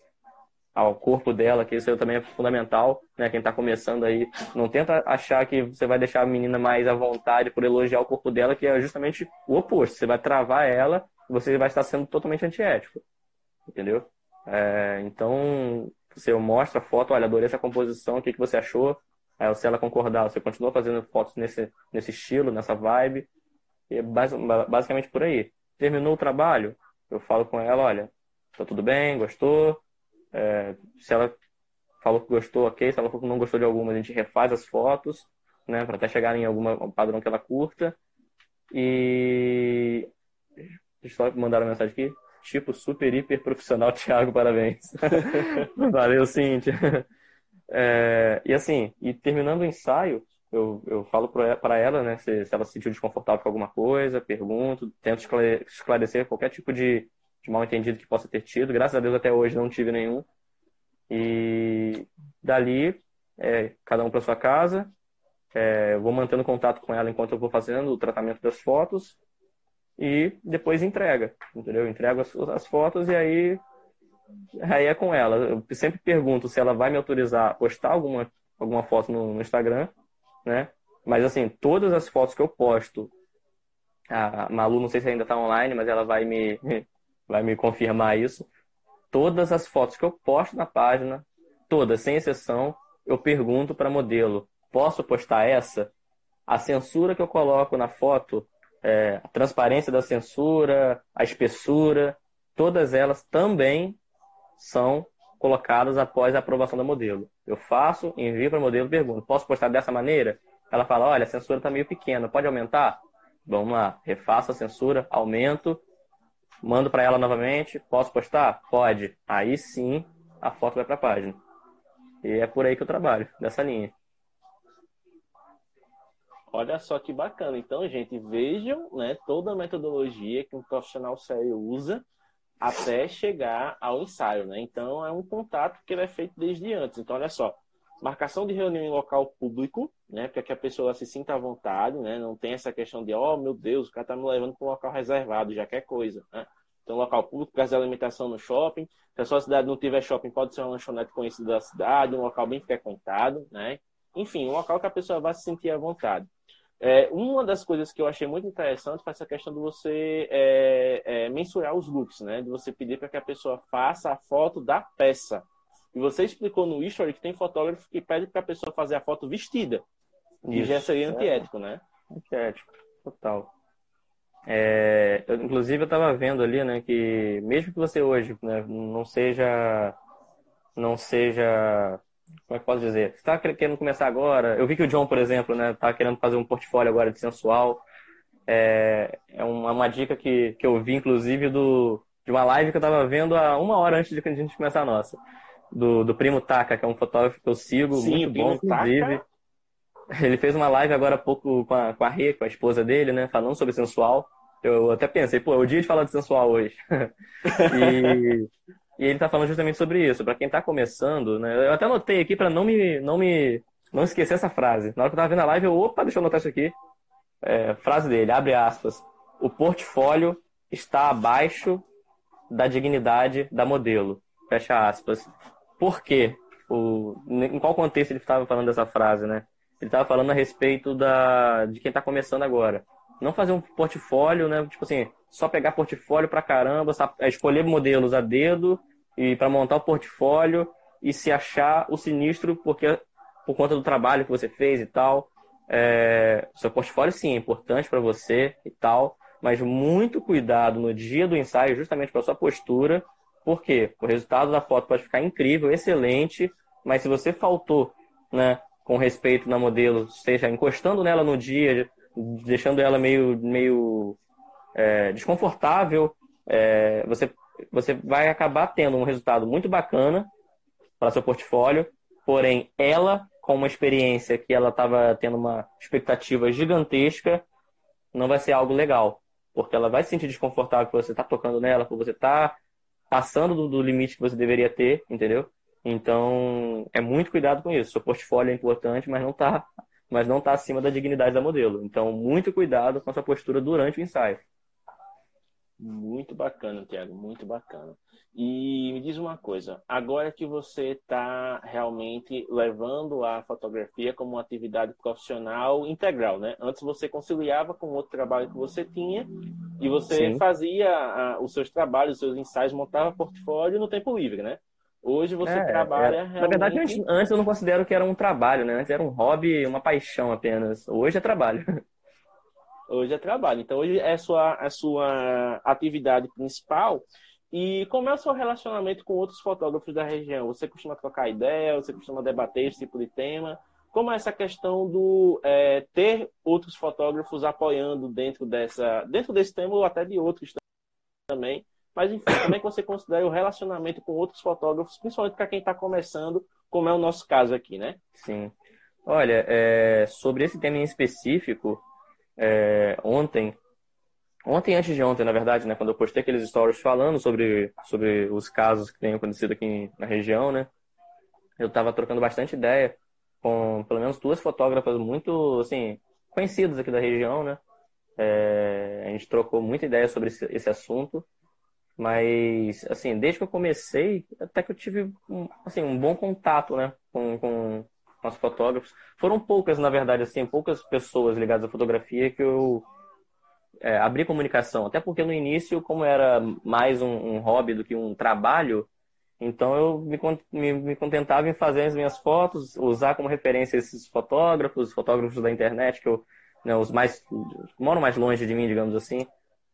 ao corpo dela, que isso também é fundamental, né? Quem está começando aí, não tenta achar que você vai deixar a menina mais à vontade por elogiar o corpo dela, que é justamente o oposto. Você vai travar ela, você vai estar sendo totalmente antiético, entendeu? É, então, você mostra a foto, olha, adorei essa composição, o que, que você achou? Aí, se ela concordar, você continua fazendo fotos nesse, nesse estilo, nessa vibe, e é basicamente por aí. Terminou o trabalho, eu falo com ela, olha, tá tudo bem, gostou, é, se ela falou que gostou, ok. Se ela falou que não gostou de alguma, a gente refaz as fotos, né? Para até chegar em algum padrão que ela curta. E. Deixa eu só mandar uma mensagem aqui. Tipo, super, hiper profissional, Thiago, parabéns. Valeu, Cíntia. É, e assim, e terminando o ensaio, eu, eu falo para ela, né, se, se ela se sentiu desconfortável com alguma coisa, pergunto, tento esclarecer qualquer tipo de, de mal entendido que possa ter tido. Graças a Deus até hoje não tive nenhum. E dali, é, cada um para sua casa. É, vou mantendo contato com ela enquanto eu vou fazendo o tratamento das fotos e depois entrega, entendeu? Entrego as, as fotos e aí aí é com ela. Eu sempre pergunto se ela vai me autorizar a postar alguma alguma foto no, no Instagram, né? Mas assim, todas as fotos que eu posto, a Malu não sei se ainda está online, mas ela vai me vai me confirmar isso. Todas as fotos que eu posto na página, todas, sem exceção, eu pergunto para modelo: posso postar essa? A censura que eu coloco na foto, é, a transparência da censura, a espessura, todas elas também são colocadas após a aprovação da modelo. Eu faço, envio para o modelo, pergunto: posso postar dessa maneira? Ela fala: olha, a censura está meio pequena, pode aumentar? Vamos lá, refaço a censura, aumento Mando para ela novamente. Posso postar? Pode. Aí sim a foto vai para a página. E é por aí que eu trabalho, nessa linha.
Olha só que bacana. Então, gente, vejam né, toda a metodologia que um profissional sério usa até chegar ao ensaio. Né? Então, é um contato que ele é feito desde antes. Então, olha só. Marcação de reunião em local público, né, para que a pessoa se sinta à vontade, né, não tem essa questão de, oh meu Deus, o cara está me levando para um local reservado, já quer coisa. Né? Então, local público, casa de alimentação no shopping. Se a sua cidade não tiver shopping, pode ser uma lanchonete conhecida da cidade, um local bem frequentado, né? Enfim, um local que a pessoa vai se sentir à vontade. É, uma das coisas que eu achei muito interessante foi essa questão de você é, é, mensurar os looks, né? De você pedir para que a pessoa faça a foto da peça. E você explicou no history que tem fotógrafo que pede para a pessoa fazer a foto vestida. E já seria antiético, né?
Antiético, total. É, eu, inclusive eu estava vendo ali, né, que mesmo que você hoje né, não seja, não seja, como é que posso dizer? Você está querendo começar agora? Eu vi que o John, por exemplo, né, tá querendo fazer um portfólio agora de sensual. É, é uma, uma dica que, que eu vi, inclusive, do, de uma live que eu estava vendo há uma hora antes de a gente começar a nossa. Do, do Primo Taka, que é um fotógrafo que eu sigo, Sim, muito bom, inclusive. Taka ele fez uma live agora há pouco com a, com a Rê, com a esposa dele, né? Falando sobre sensual. Eu até pensei, pô, é o dia de falar de sensual hoje. e, e, ele tá falando justamente sobre isso. Para quem tá começando, né? Eu até anotei aqui para não me, não me não esquecer essa frase. Na hora que eu tava vendo a live, eu, opa, deixa eu anotar isso aqui. É, frase dele, abre aspas. O portfólio está abaixo da dignidade da modelo. Fecha aspas. Por quê? O, em qual contexto ele estava falando dessa frase, né? Ele estava falando a respeito da, de quem está começando agora. Não fazer um portfólio, né? Tipo assim, só pegar portfólio pra caramba, é escolher modelos a dedo e para montar o portfólio e se achar o sinistro porque por conta do trabalho que você fez e tal. É, seu portfólio sim é importante para você e tal, mas muito cuidado no dia do ensaio, justamente para sua postura, porque o resultado da foto pode ficar incrível, excelente, mas se você faltou, né, com respeito na modelo, seja encostando nela no dia, deixando ela meio, meio é, desconfortável, é, você, você vai acabar tendo um resultado muito bacana para seu portfólio, porém ela, com uma experiência que ela estava tendo uma expectativa gigantesca, não vai ser algo legal, porque ela vai se sentir desconfortável por você estar tá tocando nela, por você estar tá passando do, do limite que você deveria ter, entendeu? Então, é muito cuidado com isso. Seu portfólio é importante, mas não está mas não está acima da dignidade da modelo. Então, muito cuidado com a sua postura durante o ensaio.
Muito bacana, Tiago, muito bacana. E me diz uma coisa, agora que você está realmente levando a fotografia como uma atividade profissional integral, né? Antes você conciliava com outro trabalho que você tinha e você Sim. fazia a, os seus trabalhos, os seus ensaios, montava portfólio no tempo livre, né? Hoje você é, trabalha é, realmente...
Na verdade, antes, antes, eu não considero que era um trabalho, né? Antes era um hobby, uma paixão apenas. Hoje é trabalho.
Hoje é trabalho. Então, hoje é a sua, a sua atividade principal. E como é o seu relacionamento com outros fotógrafos da região? Você costuma trocar ideia? Você costuma debater esse tipo de tema? Como é essa questão do é, ter outros fotógrafos apoiando dentro dessa, dentro desse tema ou até de outros também? Mas, enfim, como é que você considera o relacionamento com outros fotógrafos, principalmente para quem está começando, como é o nosso caso aqui, né?
Sim. Olha, é, sobre esse tema em específico, é, ontem, ontem antes de ontem, na verdade, né, quando eu postei aqueles stories falando sobre, sobre os casos que têm acontecido aqui na região, né, eu estava trocando bastante ideia com pelo menos duas fotógrafas muito, assim, conhecidas aqui da região, né, é, a gente trocou muita ideia sobre esse, esse assunto mas, assim, desde que eu comecei, até que eu tive um, assim, um bom contato, né, com, com, com os fotógrafos. Foram poucas, na verdade, assim, poucas pessoas ligadas à fotografia que eu é, abri comunicação. Até porque no início, como era mais um, um hobby do que um trabalho, então eu me, me, me, contentava em fazer as minhas fotos, usar como referência esses fotógrafos, fotógrafos da internet, que eu, né, os mais, moram mais longe de mim, digamos assim,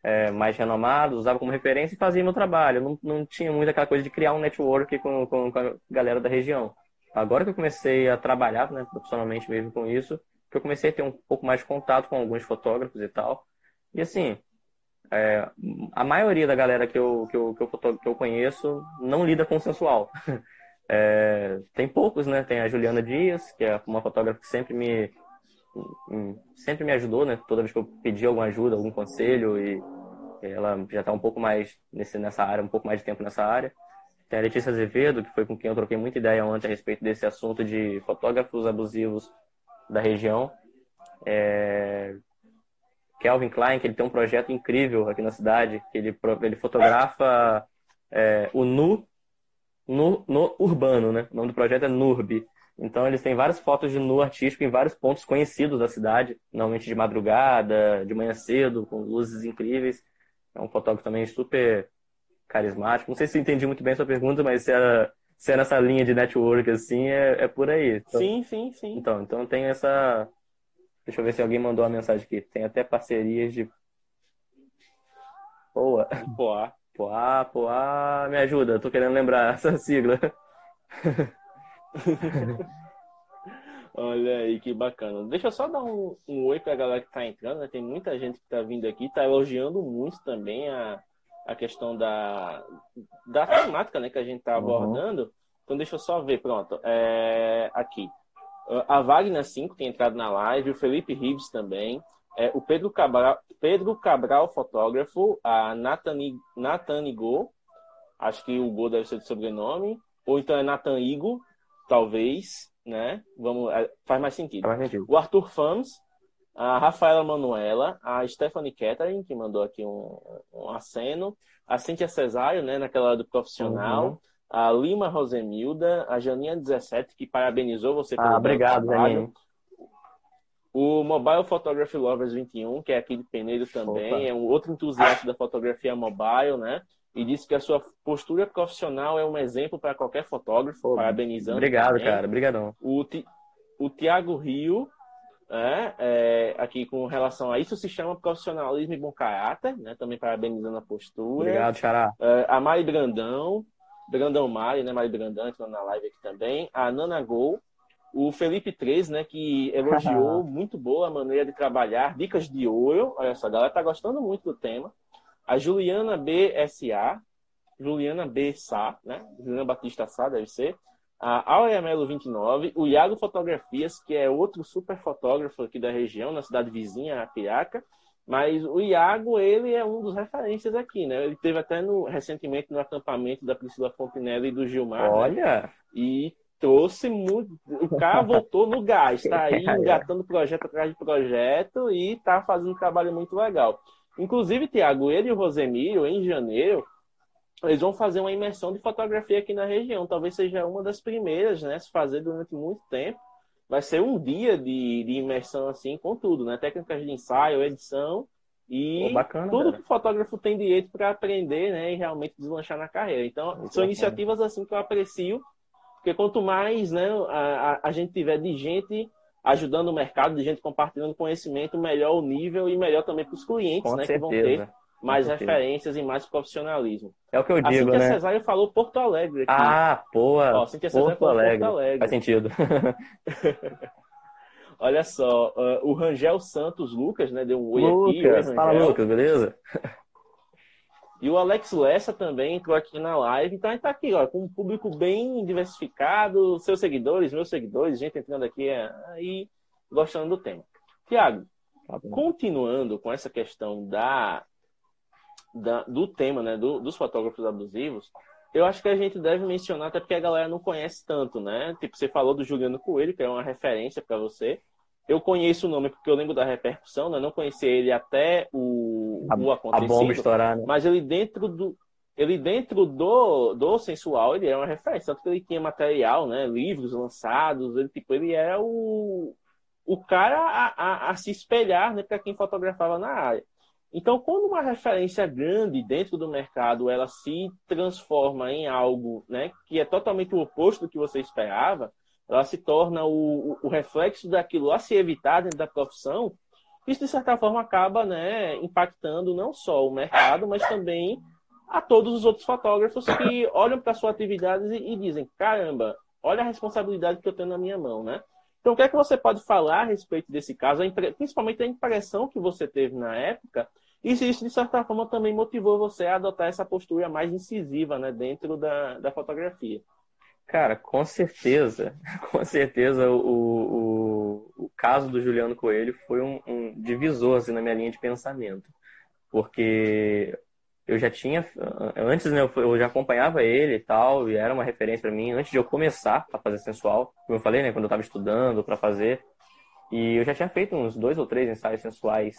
é, mais renomados, usava como referência e fazia meu trabalho. Não, não tinha muito aquela coisa de criar um network com, com, com, a galera da região. Agora que eu comecei a trabalhar né, profissionalmente mesmo com isso, que eu comecei a ter um pouco mais de contato com alguns fotógrafos e tal. E assim, é, a maioria da galera que eu, que, eu, que, eu, que eu conheço não lida com sensual. É, tem poucos, né? Tem a Juliana Dias, que é uma fotógrafa que sempre me, sempre me ajudou, né? Toda vez que eu pedi alguma ajuda, algum conselho, e ela já está um pouco mais nesse, nessa área, um pouco mais de tempo nessa área. Tem a Letícia Azevedo, que foi com quem eu troquei muita ideia ontem a respeito desse assunto de fotógrafos abusivos da região. É... Kelvin Klein, que ele tem um projeto incrível aqui na cidade, que ele, ele fotografa é, o nu no urbano, né? O nome do projeto é NURB. Então eles têm várias fotos de nu artístico em vários pontos conhecidos da cidade, normalmente de madrugada, de manhã cedo, com luzes incríveis. É um fotógrafo também super carismático. Não sei se entendi muito bem a sua pergunta, mas se é, se é nessa linha de network assim, é, é por aí.
Então, sim, sim, sim.
Então, então tem essa. Deixa eu ver se alguém mandou uma mensagem aqui. Tem até parcerias de. Boa.
Poá.
Poá, Poá. Me ajuda, tô querendo lembrar essa sigla.
Olha aí que bacana. Deixa eu só dar um, um oi pra galera que tá entrando, né? Tem muita gente que tá vindo aqui, tá elogiando muito também a, a questão da, da temática né, que a gente tá uhum. abordando. Uhum. Então deixa eu só ver, pronto. É, aqui. A Wagner 5 tem entrado na live, o Felipe Rives também. É, o Pedro Cabral, Pedro Cabral, fotógrafo, a Nathani, Nathani Go, acho que o Go deve ser de sobrenome, ou então é Nathan Igo, talvez, né? Vamos, é, faz mais sentido.
Faz sentido.
O Arthur Fams, a Rafaela Manuela, a Stephanie Kettering, que mandou aqui um, um aceno, a Cíntia Cesário, né, naquela do profissional, uhum. a Lima Rosemilda, a Janinha 17, que parabenizou você
pelo ah, obrigado, trabalho.
O Mobile Photography Lovers 21, que é aqui de Peneiro também, Opa. é um outro entusiasta da fotografia mobile, né? E disse que a sua postura profissional é um exemplo para qualquer fotógrafo, parabenizando.
Obrigado, também. cara, obrigadão.
O, o Tiago Rio, é, é, aqui com relação a isso, se chama profissionalismo e bom caráter, né? Também parabenizando a postura.
Obrigado, Xará.
É, a Mari Brandão, Brandão Mari, né? Mari Brandão, entrando na live aqui também. A Nana Gol, o Felipe 3, né, que elogiou muito boa a maneira de trabalhar, dicas de ouro. Olha só, a galera tá gostando muito do tema. A Juliana BSA, Juliana B. Sá, né? Juliana Batista Sá, deve ser. A Aurea Melo 29, o Iago Fotografias, que é outro super fotógrafo aqui da região, na cidade vizinha, a Piraca. Mas o Iago, ele é um dos referências aqui, né? Ele teve até no, recentemente no acampamento da Priscila Fontinelli e do Gilmar. Né?
Olha!
Né? E trouxe muito. O cara voltou no gás, tá aí engatando projeto atrás de projeto e tá fazendo um trabalho muito legal. Inclusive, Tiago, ele e o Rosemiro, em janeiro, eles vão fazer uma imersão de fotografia aqui na região. Talvez seja uma das primeiras, né? Se fazer durante muito tempo. Vai ser um dia de, de imersão, assim, com tudo, né? Técnicas de ensaio, edição e Pô, bacana, tudo cara. que o fotógrafo tem direito para aprender, né? E realmente deslanchar na carreira. Então, muito são bacana. iniciativas, assim, que eu aprecio porque quanto mais né, a, a gente tiver de gente ajudando o mercado, de gente compartilhando conhecimento, melhor o nível e melhor também para os clientes,
Com
né?
Certeza.
Que vão ter mais referências e mais profissionalismo.
É o que eu digo, a
Cíntia
né?
Cesário falou Porto Alegre. Aqui.
Ah, boa. Ó,
Cesário
Porto Alegre. Porto Alegre. Faz sentido.
Olha só, uh, o Rangel Santos Lucas, né? Deu um oi
Lucas,
aqui. Oi,
fala Lucas, beleza?
E o Alex Lessa também entrou aqui na live. Então a gente tá aqui, ó, com um público bem diversificado, seus seguidores, meus seguidores, gente entrando aqui aí gostando do tema. Tiago, tá continuando com essa questão da, da do tema, né, do, dos fotógrafos abusivos, eu acho que a gente deve mencionar, até porque a galera não conhece tanto, né? Tipo, você falou do Juliano Coelho, que é uma referência para você. Eu conheço o nome porque eu lembro da repercussão, né? Não conhecia ele até o,
a,
o
acontecido. A bomba estourar, né?
Mas ele dentro do ele dentro do, do sensual, ele é uma referência, tanto que ele tinha material, né, livros lançados, ele tipo, ele era o, o cara a, a, a se espelhar, né, para quem fotografava na área. Então, quando uma referência grande dentro do mercado, ela se transforma em algo, né, que é totalmente o oposto do que você esperava, ela se torna o, o, reflexo daquilo a se evitar dentro da profissão, isso de certa forma acaba né, impactando não só o mercado, mas também a todos os outros fotógrafos que olham para a sua atividade e, e, dizem: caramba, olha a responsabilidade que eu tenho na minha mão, né? Então, o que é que você pode falar a respeito desse caso, principalmente a impressão que você teve na época, e se isso, de certa forma, também motivou você a adotar essa postura mais incisiva né, dentro da, da fotografia?
Cara, com certeza, com certeza o, o, o caso do Juliano Coelho foi um, um, divisor assim, na minha linha de pensamento. Porque eu já tinha, antes né, eu já acompanhava ele e tal, e era uma referência para mim, antes de eu começar a fazer sensual, como eu falei, né, quando eu estava estudando para fazer. E eu já tinha feito uns dois ou três ensaios sensuais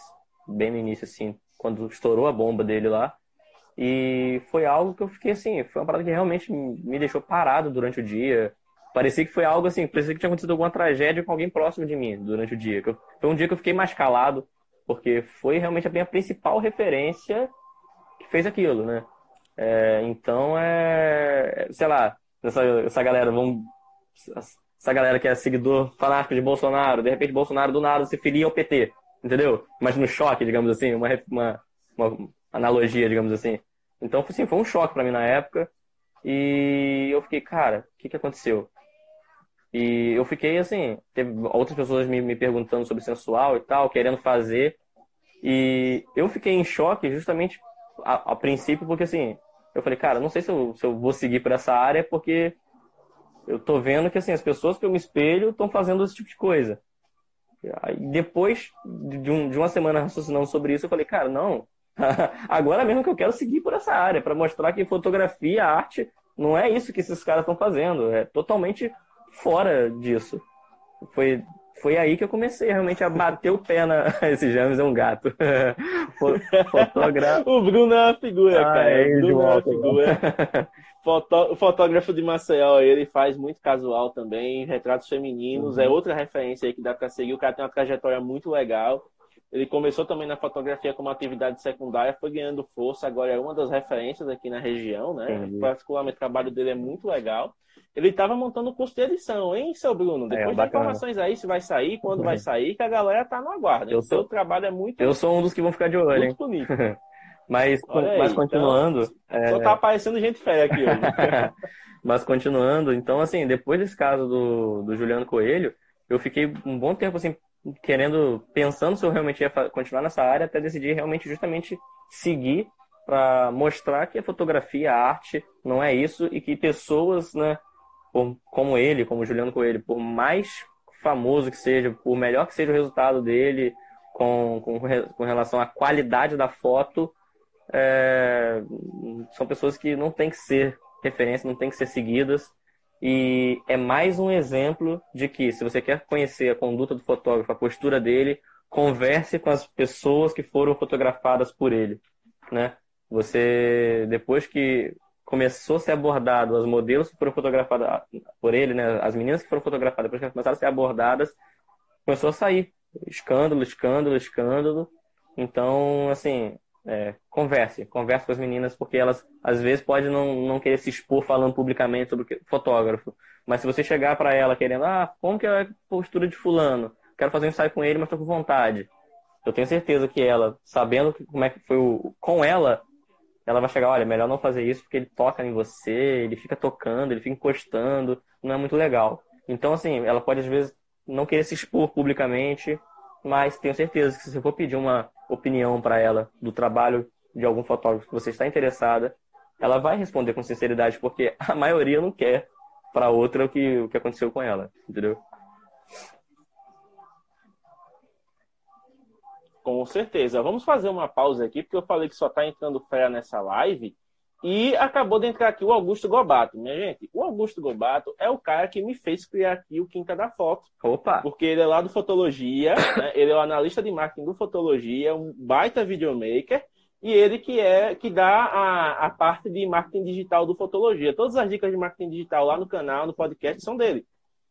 bem no início, assim, quando estourou a bomba dele lá. E foi algo que eu fiquei assim, foi uma parada que realmente me deixou parado durante o dia. Parecia que foi algo assim, parecia que tinha acontecido alguma tragédia com alguém próximo de mim durante o dia. Foi um dia que eu fiquei mais calado, porque foi realmente a minha principal referência fez aquilo, né? É, então, é. Sei lá, essa, essa galera, vão. Essa galera que é seguidor fanático de Bolsonaro, de repente Bolsonaro do nada se filia ao PT, entendeu? Mas no choque, digamos assim, uma, uma, uma analogia, digamos assim. Então, assim, foi um choque para mim na época. E eu fiquei, cara, o que, que aconteceu? E eu fiquei assim, teve outras pessoas me, me perguntando sobre sensual e tal, querendo fazer. E eu fiquei em choque justamente a, a princípio, porque assim, eu falei, cara, não sei se eu, se eu vou seguir por essa área, porque eu tô vendo que assim, as pessoas que eu me espelho estão fazendo esse tipo de coisa. Aí depois de, um, de uma semana raciocinando sobre isso, eu falei, cara, não, Agora mesmo que eu quero seguir por essa área, para mostrar que fotografia, arte, não é isso que esses caras estão fazendo. É totalmente fora disso. Foi, foi aí que eu comecei realmente a bater o pé na. Esse James é um gato.
Fotógrafo. o Bruno é uma figura, ah, cara. É, o Bruno é uma figura. Fotó... O fotógrafo de Maceió, ele faz muito casual também, retratos femininos, uhum. é outra referência aí que dá para seguir. O cara tem uma trajetória muito legal. Ele começou também na fotografia como atividade secundária, foi ganhando força, agora é uma das referências aqui na região, né? Entendi. Particularmente o trabalho dele é muito legal. Ele estava montando o curso de edição, hein, seu Bruno? É, Depois é, informações aí se vai sair, quando vai sair, que a galera tá no aguardo. O seu trabalho é muito.
Eu sou um dos que vão ficar de olho, hein? bonito. mas, mas continuando.
Então, é... Só tá aparecendo gente feia aqui hoje.
mas continuando, então, assim, depois desse caso do, do Juliano Coelho, eu fiquei um bom tempo assim querendo, pensando se eu realmente ia continuar nessa área, até decidir realmente justamente seguir para mostrar que a fotografia, a arte, não é isso e que pessoas, né, como ele, como Juliano Coelho, por mais famoso que seja, por melhor que seja o resultado dele, com, com, com relação à qualidade da foto, é, são pessoas que não têm que ser referência, não têm que ser seguidas e é mais um exemplo de que, se você quer conhecer a conduta do fotógrafo, a postura dele, converse com as pessoas que foram fotografadas por ele, né? Você, depois que começou a ser abordado, as modelos que foram fotografadas por ele, né? As meninas que foram fotografadas, depois que começaram a ser abordadas, começou a sair escândalo, escândalo, escândalo. Então, assim, é, converse, converse com as meninas, porque elas às vezes podem não, não querer se expor falando publicamente sobre fotógrafo. Mas se você chegar para ela querendo, ah, como que é a postura de fulano? Quero fazer um ensaio com ele, mas estou com vontade. Eu tenho certeza que ela, sabendo como é que foi o, com ela, ela vai chegar, olha, melhor não fazer isso porque ele toca em você, ele fica tocando, ele fica encostando, não é muito legal. Então, assim, ela pode às vezes não querer se expor publicamente, mas tenho certeza que se você for pedir uma opinião para ela do trabalho de algum fotógrafo que você está interessada, ela vai responder com sinceridade, porque a maioria não quer para outra o que, o que aconteceu com ela, entendeu?
Com certeza. Vamos fazer uma pausa aqui, porque eu falei que só está entrando fé nessa live. E acabou de entrar aqui o Augusto Gobato. Minha gente, o Augusto Gobato é o cara que me fez criar aqui o Quinta da Foto.
Opa!
Porque ele é lá do Fotologia, né? ele é o analista de marketing do Fotologia, um baita videomaker, e ele que é que dá a, a parte de marketing digital do Fotologia. Todas as dicas de marketing digital lá no canal, no podcast, são dele.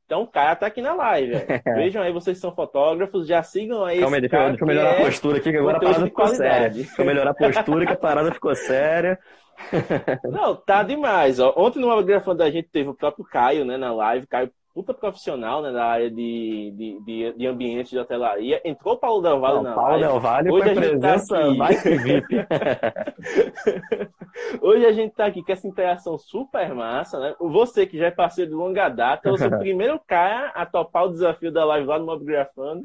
Então o cara tá aqui na live. Vejam aí, vocês são fotógrafos, já sigam aí.
Calma aí, deixa, deixa eu melhorar é a postura aqui, que agora a parada ficou séria. Deixa eu melhorar a postura, que a parada ficou séria.
Não, tá demais. Ó. Ontem no grafando da gente teve o próprio Caio, né, na live. Caio, puta profissional, né, na área de, de, de, de ambiente de hotelaria. Entrou o Paulo Del Valle Não, na
Paulo
live.
Del Valle Hoje foi a gente tá presença tá mais que VIP.
Hoje a gente tá aqui com essa interação super massa, né? Você que já é parceiro de longa data, eu sou o primeiro cara a topar o desafio da live lá no Mob Grafando.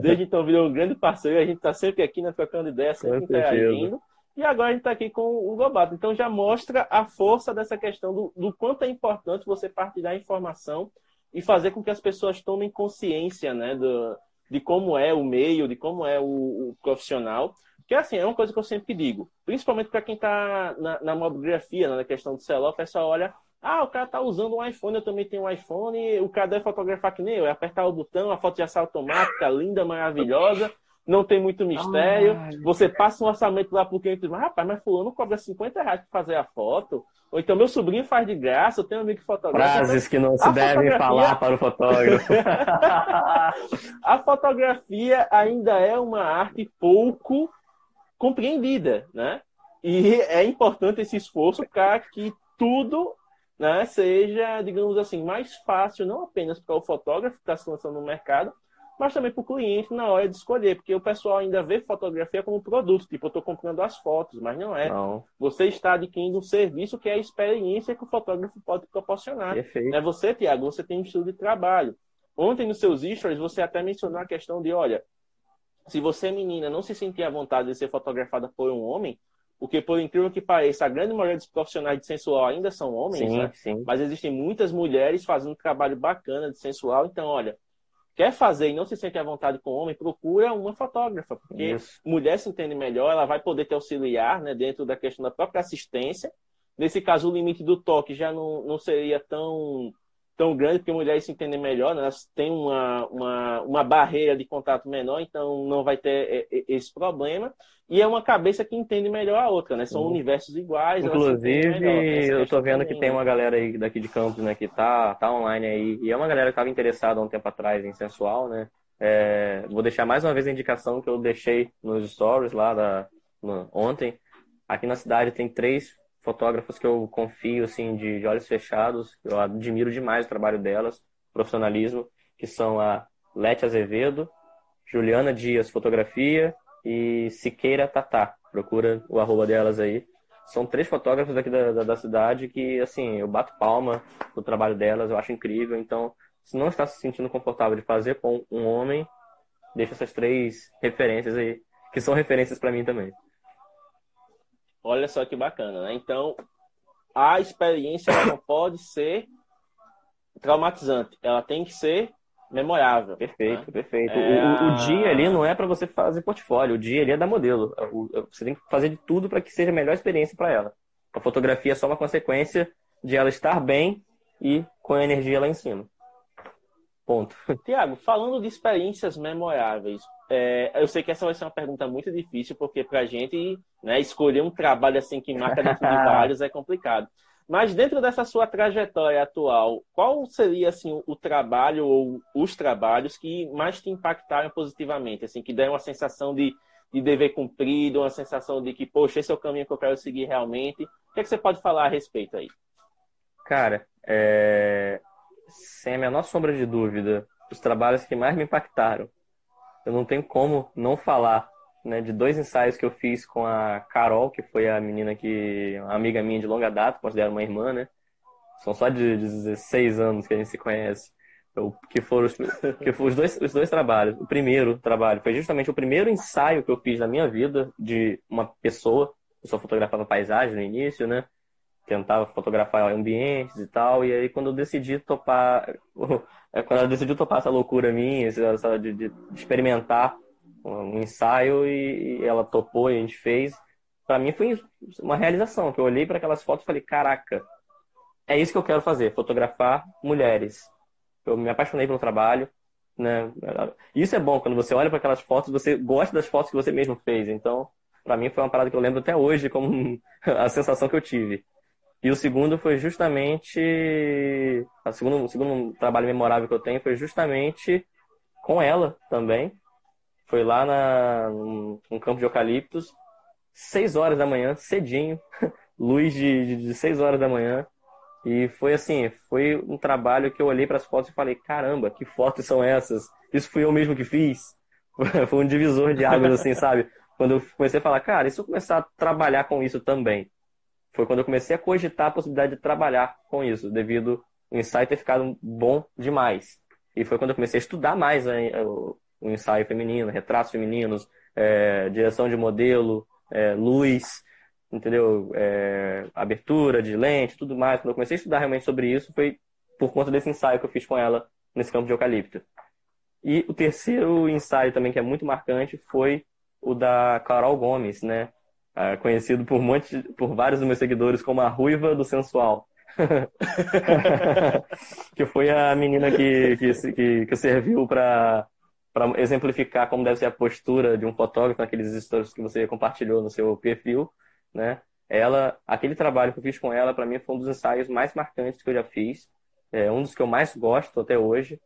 Desde então virou um grande parceiro. A gente tá sempre aqui, né, trocando ideias, sempre interagindo. E agora a gente está aqui com o Gobato. Então já mostra a força dessa questão do, do quanto é importante você partilhar informação e fazer com que as pessoas tomem consciência né, do, de como é o meio, de como é o, o profissional. Que assim, é uma coisa que eu sempre digo, principalmente para quem está na, na mobigrafia, né, na questão do celular, o pessoal olha, ah, o cara está usando um iPhone, eu também tenho um iPhone, o cara deve fotografar que nem eu, é apertar o botão, a foto já sai automática, linda, maravilhosa não tem muito mistério. Ai, você passa um orçamento lá pro cliente e diz, rapaz, mas fulano cobra 50 reais para fazer a foto. Ou então meu sobrinho faz de graça, eu tenho um amigo que fotografa.
Frases que não se devem fotografia... falar para o fotógrafo.
a fotografia ainda é uma arte pouco compreendida, né? E é importante esse esforço para que tudo né, seja, digamos assim, mais fácil, não apenas para o fotógrafo que está se lançando no mercado, mas também para o cliente na hora de escolher, porque o pessoal ainda vê fotografia como produto, tipo, eu estou comprando as fotos, mas não é. Não. Você está adquirindo um serviço que é a experiência que o fotógrafo pode proporcionar.
Perfeito.
É você, Tiago, você tem um estilo de trabalho. Ontem nos seus stories você até mencionou a questão de, olha, se você menina não se sentir à vontade de ser fotografada por um homem, porque por incrível que pareça, a grande maioria dos profissionais de sensual ainda são homens, sim, né? Sim. Mas existem muitas mulheres fazendo trabalho bacana de sensual, então, olha, quer fazer e não se sente à vontade com homem, procura uma fotógrafa, porque Isso. mulher se entende melhor, ela vai poder te auxiliar né, dentro da questão da própria assistência. Nesse caso, o limite do toque já não, não seria tão tão grande, porque mulheres se entendem melhor, né? elas têm uma, uma, uma barreira de contato menor, então não vai ter esse problema. E é uma cabeça que entende melhor a outra, né? São uhum. universos iguais.
Inclusive, eu tô vendo que tem uma galera aí daqui de Campos, né, que tá, tá online aí. E é uma galera que estava interessada há um tempo atrás em sensual, né? É, vou deixar mais uma vez a indicação que eu deixei nos stories lá da, no, ontem. Aqui na cidade tem três fotógrafos que eu confio, assim, de, de olhos fechados. Eu admiro demais o trabalho delas, profissionalismo, que são a Lete Azevedo, Juliana Dias Fotografia e Siqueira Tatá. Procura o arroba delas aí. São três fotógrafos aqui da, da, da, cidade que, assim, eu bato palma no trabalho delas, eu acho incrível. Então, se não está se sentindo confortável de fazer com um homem, deixa essas três referências aí, que são referências para mim também.
Olha só que bacana, né? Então, a experiência não pode ser traumatizante, ela tem que ser memorável.
Perfeito, né? perfeito. É... O, o, dia ali não é para você fazer portfólio, o dia ali é da modelo. você tem que fazer de tudo para que seja a melhor experiência para ela. A fotografia é só uma consequência de ela estar bem e com a energia lá em cima. Ponto.
Tiago, falando de experiências memoráveis, é, eu sei que essa vai ser uma pergunta muito difícil, porque para a gente né, escolher um trabalho assim que marca dentro de vários é complicado. Mas dentro dessa sua trajetória atual, qual seria assim o trabalho ou os trabalhos que mais te impactaram positivamente, assim, que deram uma sensação de, de dever cumprido, uma sensação de que, poxa, esse é o caminho que eu quero seguir realmente? O que, é que você pode falar a respeito aí?
Cara, é... sem a menor sombra de dúvida, os trabalhos que mais me impactaram eu não tenho como não falar né, de dois ensaios que eu fiz com a Carol, que foi a menina que, amiga minha de longa data, considero uma irmã, né? São só de 16 anos que a gente se conhece. Eu, que foram, os, que foram os, dois, os dois trabalhos. O primeiro trabalho foi justamente o primeiro ensaio que eu fiz na minha vida de uma pessoa. Eu só fotografava paisagem no início, né? Tentava fotografar ambientes e tal. E aí, quando eu decidi topar é quando ela decidiu topar essa loucura minha, essa, de, de, experimentar um ensaio e, e, ela topou e a gente fez. Para mim foi uma realização, que eu olhei para aquelas fotos e falei, caraca, é isso que eu quero fazer, fotografar mulheres. Eu me apaixonei pelo trabalho, né? Isso é bom quando você olha para aquelas fotos, você gosta das fotos que você mesmo fez. Então, para mim foi uma parada que eu lembro até hoje como a sensação que eu tive. E o segundo foi justamente. O segundo, o segundo trabalho memorável que eu tenho foi justamente com ela também. Foi lá na, num campo de eucaliptos, 6 horas da manhã, cedinho, luz de, de, de 6 horas da manhã. E foi assim, foi um trabalho que eu olhei para as fotos e falei, caramba, que fotos são essas? Isso fui eu mesmo que fiz? foi um divisor de águas, assim, sabe? Quando eu comecei a falar, cara, e se eu começar a trabalhar com isso também? Foi quando eu comecei a cogitar a possibilidade de trabalhar com isso, devido o ensaio ter ficado bom demais. E foi quando eu comecei a estudar mais né, o, o, ensaio feminino, retratos femininos, é, direção de modelo, é, luz, entendeu? É, abertura de lente, tudo mais. Quando eu comecei a estudar realmente sobre isso, foi por conta desse ensaio que eu fiz com ela nesse campo de eucalipto. E o terceiro ensaio também que é muito marcante foi o da Carol Gomes, né? É, conhecido por, monte, por vários dos meus seguidores como a Ruiva do Sensual. que foi a menina que, que, que, que serviu para exemplificar como deve ser a postura de um fotógrafo naqueles stories que você compartilhou no seu perfil, né? Ela, aquele trabalho que eu fiz com ela, para mim foi um dos ensaios mais marcantes que eu já fiz, é um dos que eu mais gosto até hoje,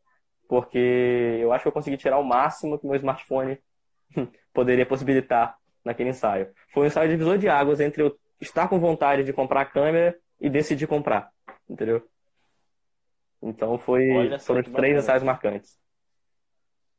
porque eu acho que eu consegui tirar o máximo que meu smartphone poderia possibilitar naquele ensaio. Foi um ensaio divisor de águas entre eu estar com vontade de comprar a câmera e decidir comprar, entendeu? Então foi, foram três ensaios marcantes.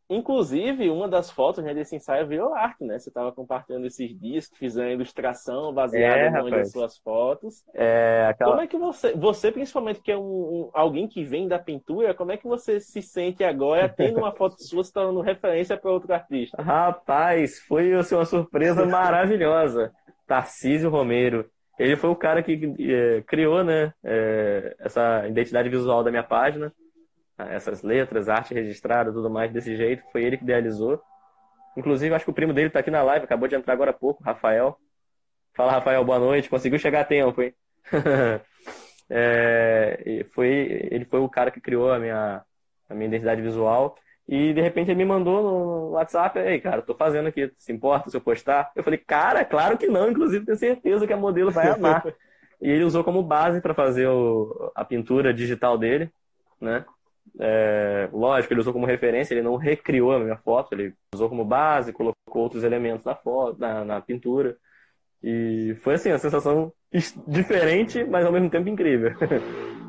Inclusive, uma das fotos né, desse ensaio virou arte, né? Você estava compartilhando esses dias que fizeram a ilustração baseada é, em uma das suas fotos.
É, aquela...
Como é que você, você principalmente que é um, um, alguém que vem da pintura, como é que você se sente agora tendo uma foto sua se tornando referência para outro artista?
Rapaz, foi assim, uma surpresa maravilhosa. Tarcísio Romero. Ele foi o cara que é, criou, né, é, essa identidade visual da minha página essas letras, arte registrada, tudo mais desse jeito. Foi ele que idealizou. Inclusive, acho que o primo dele está aqui na live, acabou de entrar agora há pouco, Rafael. Fala, Rafael, boa noite. Conseguiu chegar a tempo, hein? É, foi, ele foi o cara que criou a minha, a minha identidade visual. E de repente ele me mandou no WhatsApp, ei, cara, tô fazendo aqui, se importa se eu postar? Eu falei, cara, claro que não, inclusive tenho certeza que a modelo vai amar. e ele usou como base para fazer o, a pintura digital dele, né? É, lógico, ele usou como referência, ele não recriou a minha foto, ele usou como base, colocou outros elementos na foto, na, na pintura. E foi assim, uma sensação diferente, mas ao mesmo tempo incrível.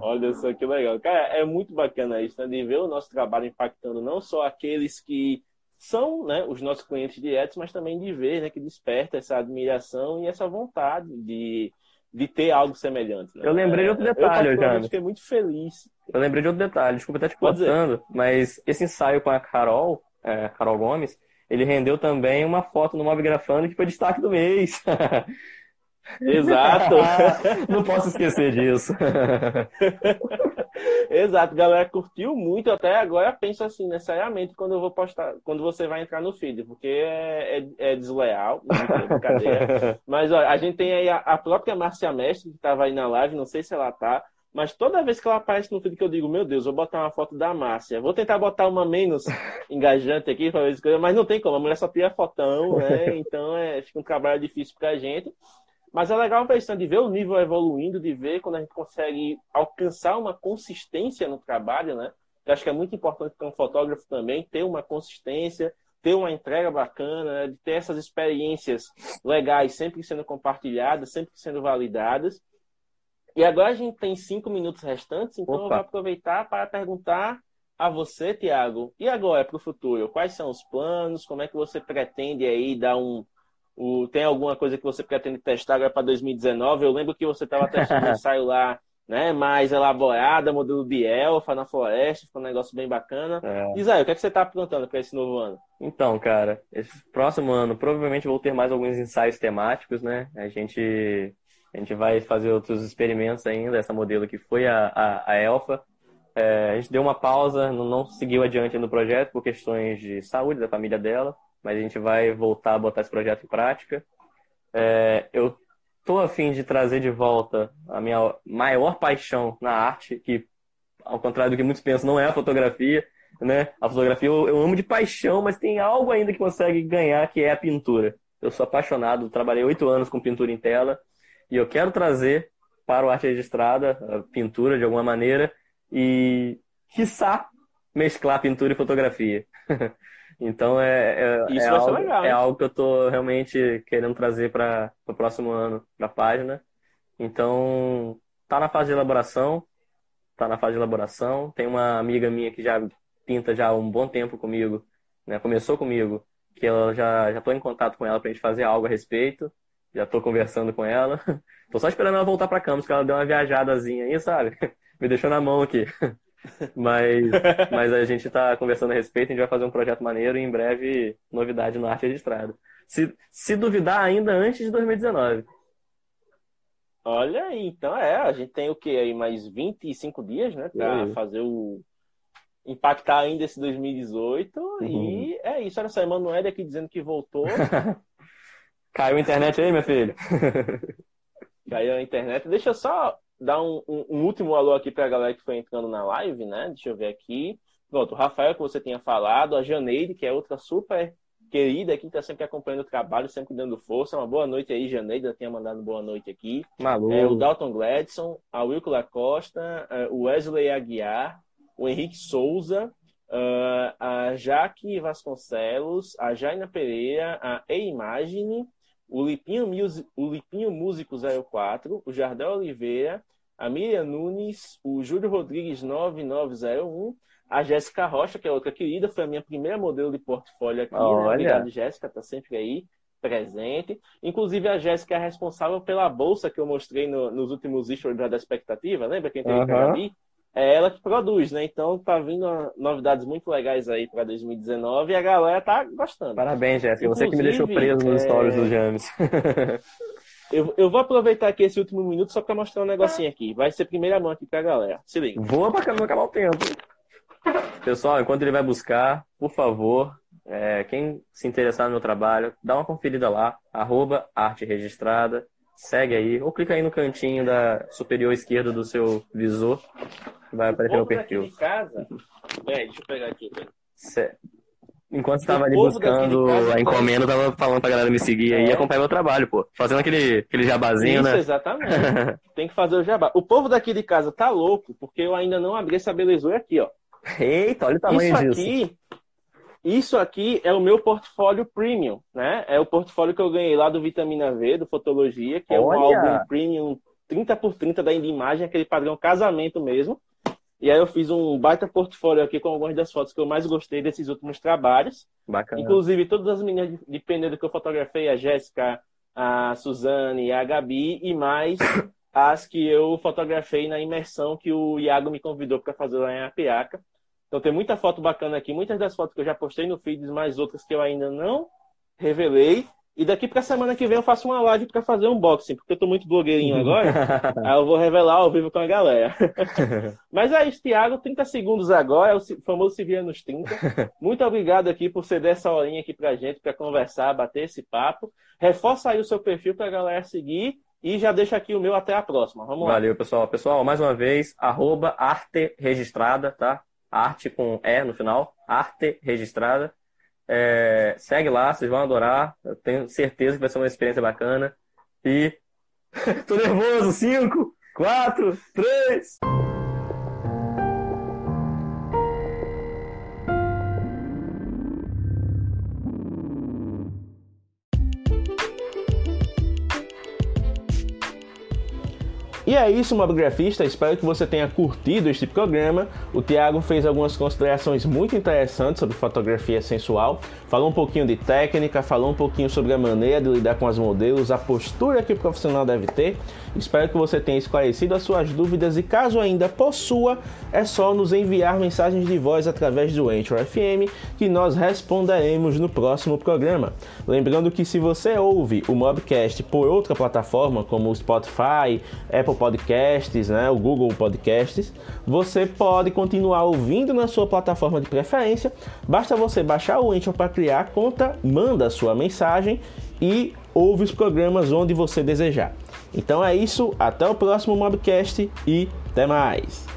Olha só que legal. Cara, é muito bacana isso, né? De ver o nosso trabalho impactando não só aqueles que são né, os nossos clientes diretos, mas também de ver né, que desperta essa admiração e essa vontade de, de ter algo semelhante. Né?
Eu lembrei de outro detalhe,
eu, eu fiquei muito feliz.
Eu lembrei de outro detalhe, desculpa estar te cortando, mas esse ensaio com a Carol, é, Carol Gomes, ele rendeu também uma foto no Mob Grafando que foi destaque do mês.
Exato.
Não posso esquecer disso.
Exato, galera curtiu muito até agora. Penso assim, necessariamente, quando eu vou postar, quando você vai entrar no feed, porque é, é, é desleal, é Mas ó, a gente tem aí a, a própria Márcia Mestre, que estava aí na live, não sei se ela tá. Mas toda vez que ela aparece no feed que eu digo, meu Deus, vou botar uma foto da Márcia. Vou tentar botar uma menos engajante aqui, mas não tem como. A mulher só tira fotão, né? Então é, fica um trabalho difícil pra gente. Mas é legal a de ver o nível evoluindo, de ver quando a gente consegue alcançar uma consistência no trabalho, né? Eu acho que é muito importante para um fotógrafo também ter uma consistência, ter uma entrega bacana, né? de ter essas experiências legais sempre sendo compartilhadas, sempre sendo validadas. E agora a gente tem cinco minutos restantes, então Opa. eu vou aproveitar para perguntar a você, Tiago, e agora para o futuro? Quais são os planos? Como é que você pretende aí dar um, o, tem alguma coisa que você pretende testar agora para 2019? Eu lembro que você estava testando um ensaio lá, né, mais elaborada, modelo Bielfa na floresta, foi um negócio bem bacana. É. Diz aí, o que, é que você está aprontando para esse novo ano?
Então, cara, esse próximo ano provavelmente vou ter mais alguns ensaios temáticos, né? A gente, a gente vai fazer outros experimentos ainda, essa modelo que foi a, a, a Elfa. É, a gente deu uma pausa, não, não seguiu adiante no projeto por questões de saúde da família dela mas a gente vai voltar a botar esse projeto em prática. É, eu tô a fim de trazer de volta a minha maior paixão na arte, que ao contrário do que muitos pensam, não é a fotografia, né? A fotografia eu, eu amo de paixão, mas tem algo ainda que consegue ganhar, que é a pintura. Eu sou apaixonado, trabalhei oito anos com pintura em tela e eu quero trazer para o arte registrada a pintura de alguma maneira e, quiçá, mesclar pintura e fotografia. Então é, é, é algo, legal, é algo que eu estou realmente querendo trazer para o próximo ano para a página. Então tá na fase de elaboração, tá na fase de elaboração. Tem uma amiga minha que já pinta já há um bom tempo comigo, né? Começou comigo, que ela já já tô em contato com ela para a gente fazer algo a respeito. Já estou conversando com ela. Tô só esperando ela voltar para Campos, que ela deu uma viajadazinha aí, sabe? Me deixou na mão aqui. Mas, mas a gente está conversando a respeito, a gente vai fazer um projeto maneiro e em breve novidade no Arte Registrada. Se, se duvidar, ainda antes de 2019.
Olha aí, então é, a gente tem o que aí, mais 25 dias, né, para fazer o. impactar ainda esse 2018. Uhum. E é isso, olha só, Emanuele aqui dizendo que voltou.
Caiu a internet aí, meu filho?
Caiu a internet. Deixa eu só dar um, um, um último alô aqui para a galera que foi entrando na live, né? Deixa eu ver aqui. Pronto, o Rafael, que você tinha falado, a Janeide, que é outra super querida aqui, que está sempre acompanhando o trabalho, sempre dando força. Uma boa noite aí, Janeide, já tinha mandado boa noite aqui.
Malu.
É, o Dalton Gladson, a Wilco Lacosta, é, o Wesley Aguiar, o Henrique Souza, uh, a Jaque Vasconcelos, a Jaina Pereira, a E-Imagine, o Lipinho, Music, o Lipinho Músico 04, o Jardel Oliveira, a Miriam Nunes, o Júlio Rodrigues 9901, a Jéssica Rocha, que é outra querida, foi a minha primeira modelo de portfólio aqui. Né? Olha. Né? Obrigado, Jéssica, tá sempre aí presente. Inclusive, a Jéssica é responsável pela bolsa que eu mostrei no, nos últimos stories da expectativa, lembra quem tem uhum. ali? É ela que produz, né? Então tá vindo novidades muito legais aí para 2019 e a galera tá gostando.
Parabéns, Jéssica. Você que me deixou preso nos é... stories do James.
eu, eu vou aproveitar aqui esse último minuto só para mostrar um negocinho aqui. Vai ser primeira mão aqui pra galera. Se liga.
Voa pra não acabar o tempo. Pessoal, enquanto ele vai buscar, por favor, é, quem se interessar no meu trabalho, dá uma conferida lá, arroba arte registrada. segue aí, ou clica aí no cantinho da superior esquerda do seu visor, vai aparecer o perfil.
Casa... Peraí, deixa eu pegar aqui.
Enquanto você tava ali buscando a encomenda, eu tava falando pra galera me seguir é. aí e é. acompanhar meu trabalho, pô. Fazendo aquele, aquele jabazinho,
Isso,
né?
exatamente. Tem que fazer o jabá. O povo daqui de casa tá louco, porque eu ainda não abri essa belezura aqui, ó.
Eita, olha o tamanho
isso
disso.
Aqui, isso aqui é o meu portfólio premium, né? É o portfólio que eu ganhei lá do Vitamina V, do Fotologia, que é olha. um álbum premium 30 por 30 da Indimagem, aquele padrão casamento mesmo. E aí eu fiz um baita portfólio aqui com algumas das fotos que eu mais gostei desses últimos trabalhos.
Bacana.
Inclusive todas as meninas de Penedo que eu fotografei, a Jéssica, a Suzane, a Gabi e mais as que eu fotografei na imersão que o Iago me convidou para fazer lá em Apiaca. Então tem muita foto bacana aqui, muitas das fotos que eu já postei no feed, mais outras que eu ainda não revelei. E daqui pra semana que vem eu faço uma live para fazer um unboxing, porque eu tô muito blogueirinho agora. aí eu vou revelar ao vivo com a galera. Mas é isso, Thiago, 30 segundos agora, é o famoso Se Via nos 30. Muito obrigado aqui por ceder essa horinha aqui pra gente, para conversar, bater esse papo. Reforça aí o seu perfil pra galera seguir. E já deixa aqui o meu até a próxima. Vamos lá.
Valeu, pessoal. Pessoal, mais uma vez, arroba arte registrada, tá? Arte com E no final. Arte registrada. É, segue lá, vocês vão adorar. Eu tenho certeza que vai ser uma experiência bacana. E. Tô nervoso! 5, 4, 3.
E é isso, mobgrafista. Espero que você tenha curtido este programa. O Thiago fez algumas considerações muito interessantes sobre fotografia sensual. Falou um pouquinho de técnica, falou um pouquinho sobre a maneira de lidar com as modelos, a postura que o profissional deve ter. Espero que você tenha esclarecido as suas dúvidas e caso ainda possua, é só nos enviar mensagens de voz através do Anchor FM que nós responderemos no próximo programa. Lembrando que se você ouve o Mobcast por outra plataforma como o Spotify, Apple Podcasts, né, o Google Podcasts, você pode continuar ouvindo na sua plataforma de preferência. Basta você baixar o Anchor para criar a conta, manda a sua mensagem e ouve os programas onde você desejar. Então é isso, até o próximo Mobcast e até mais!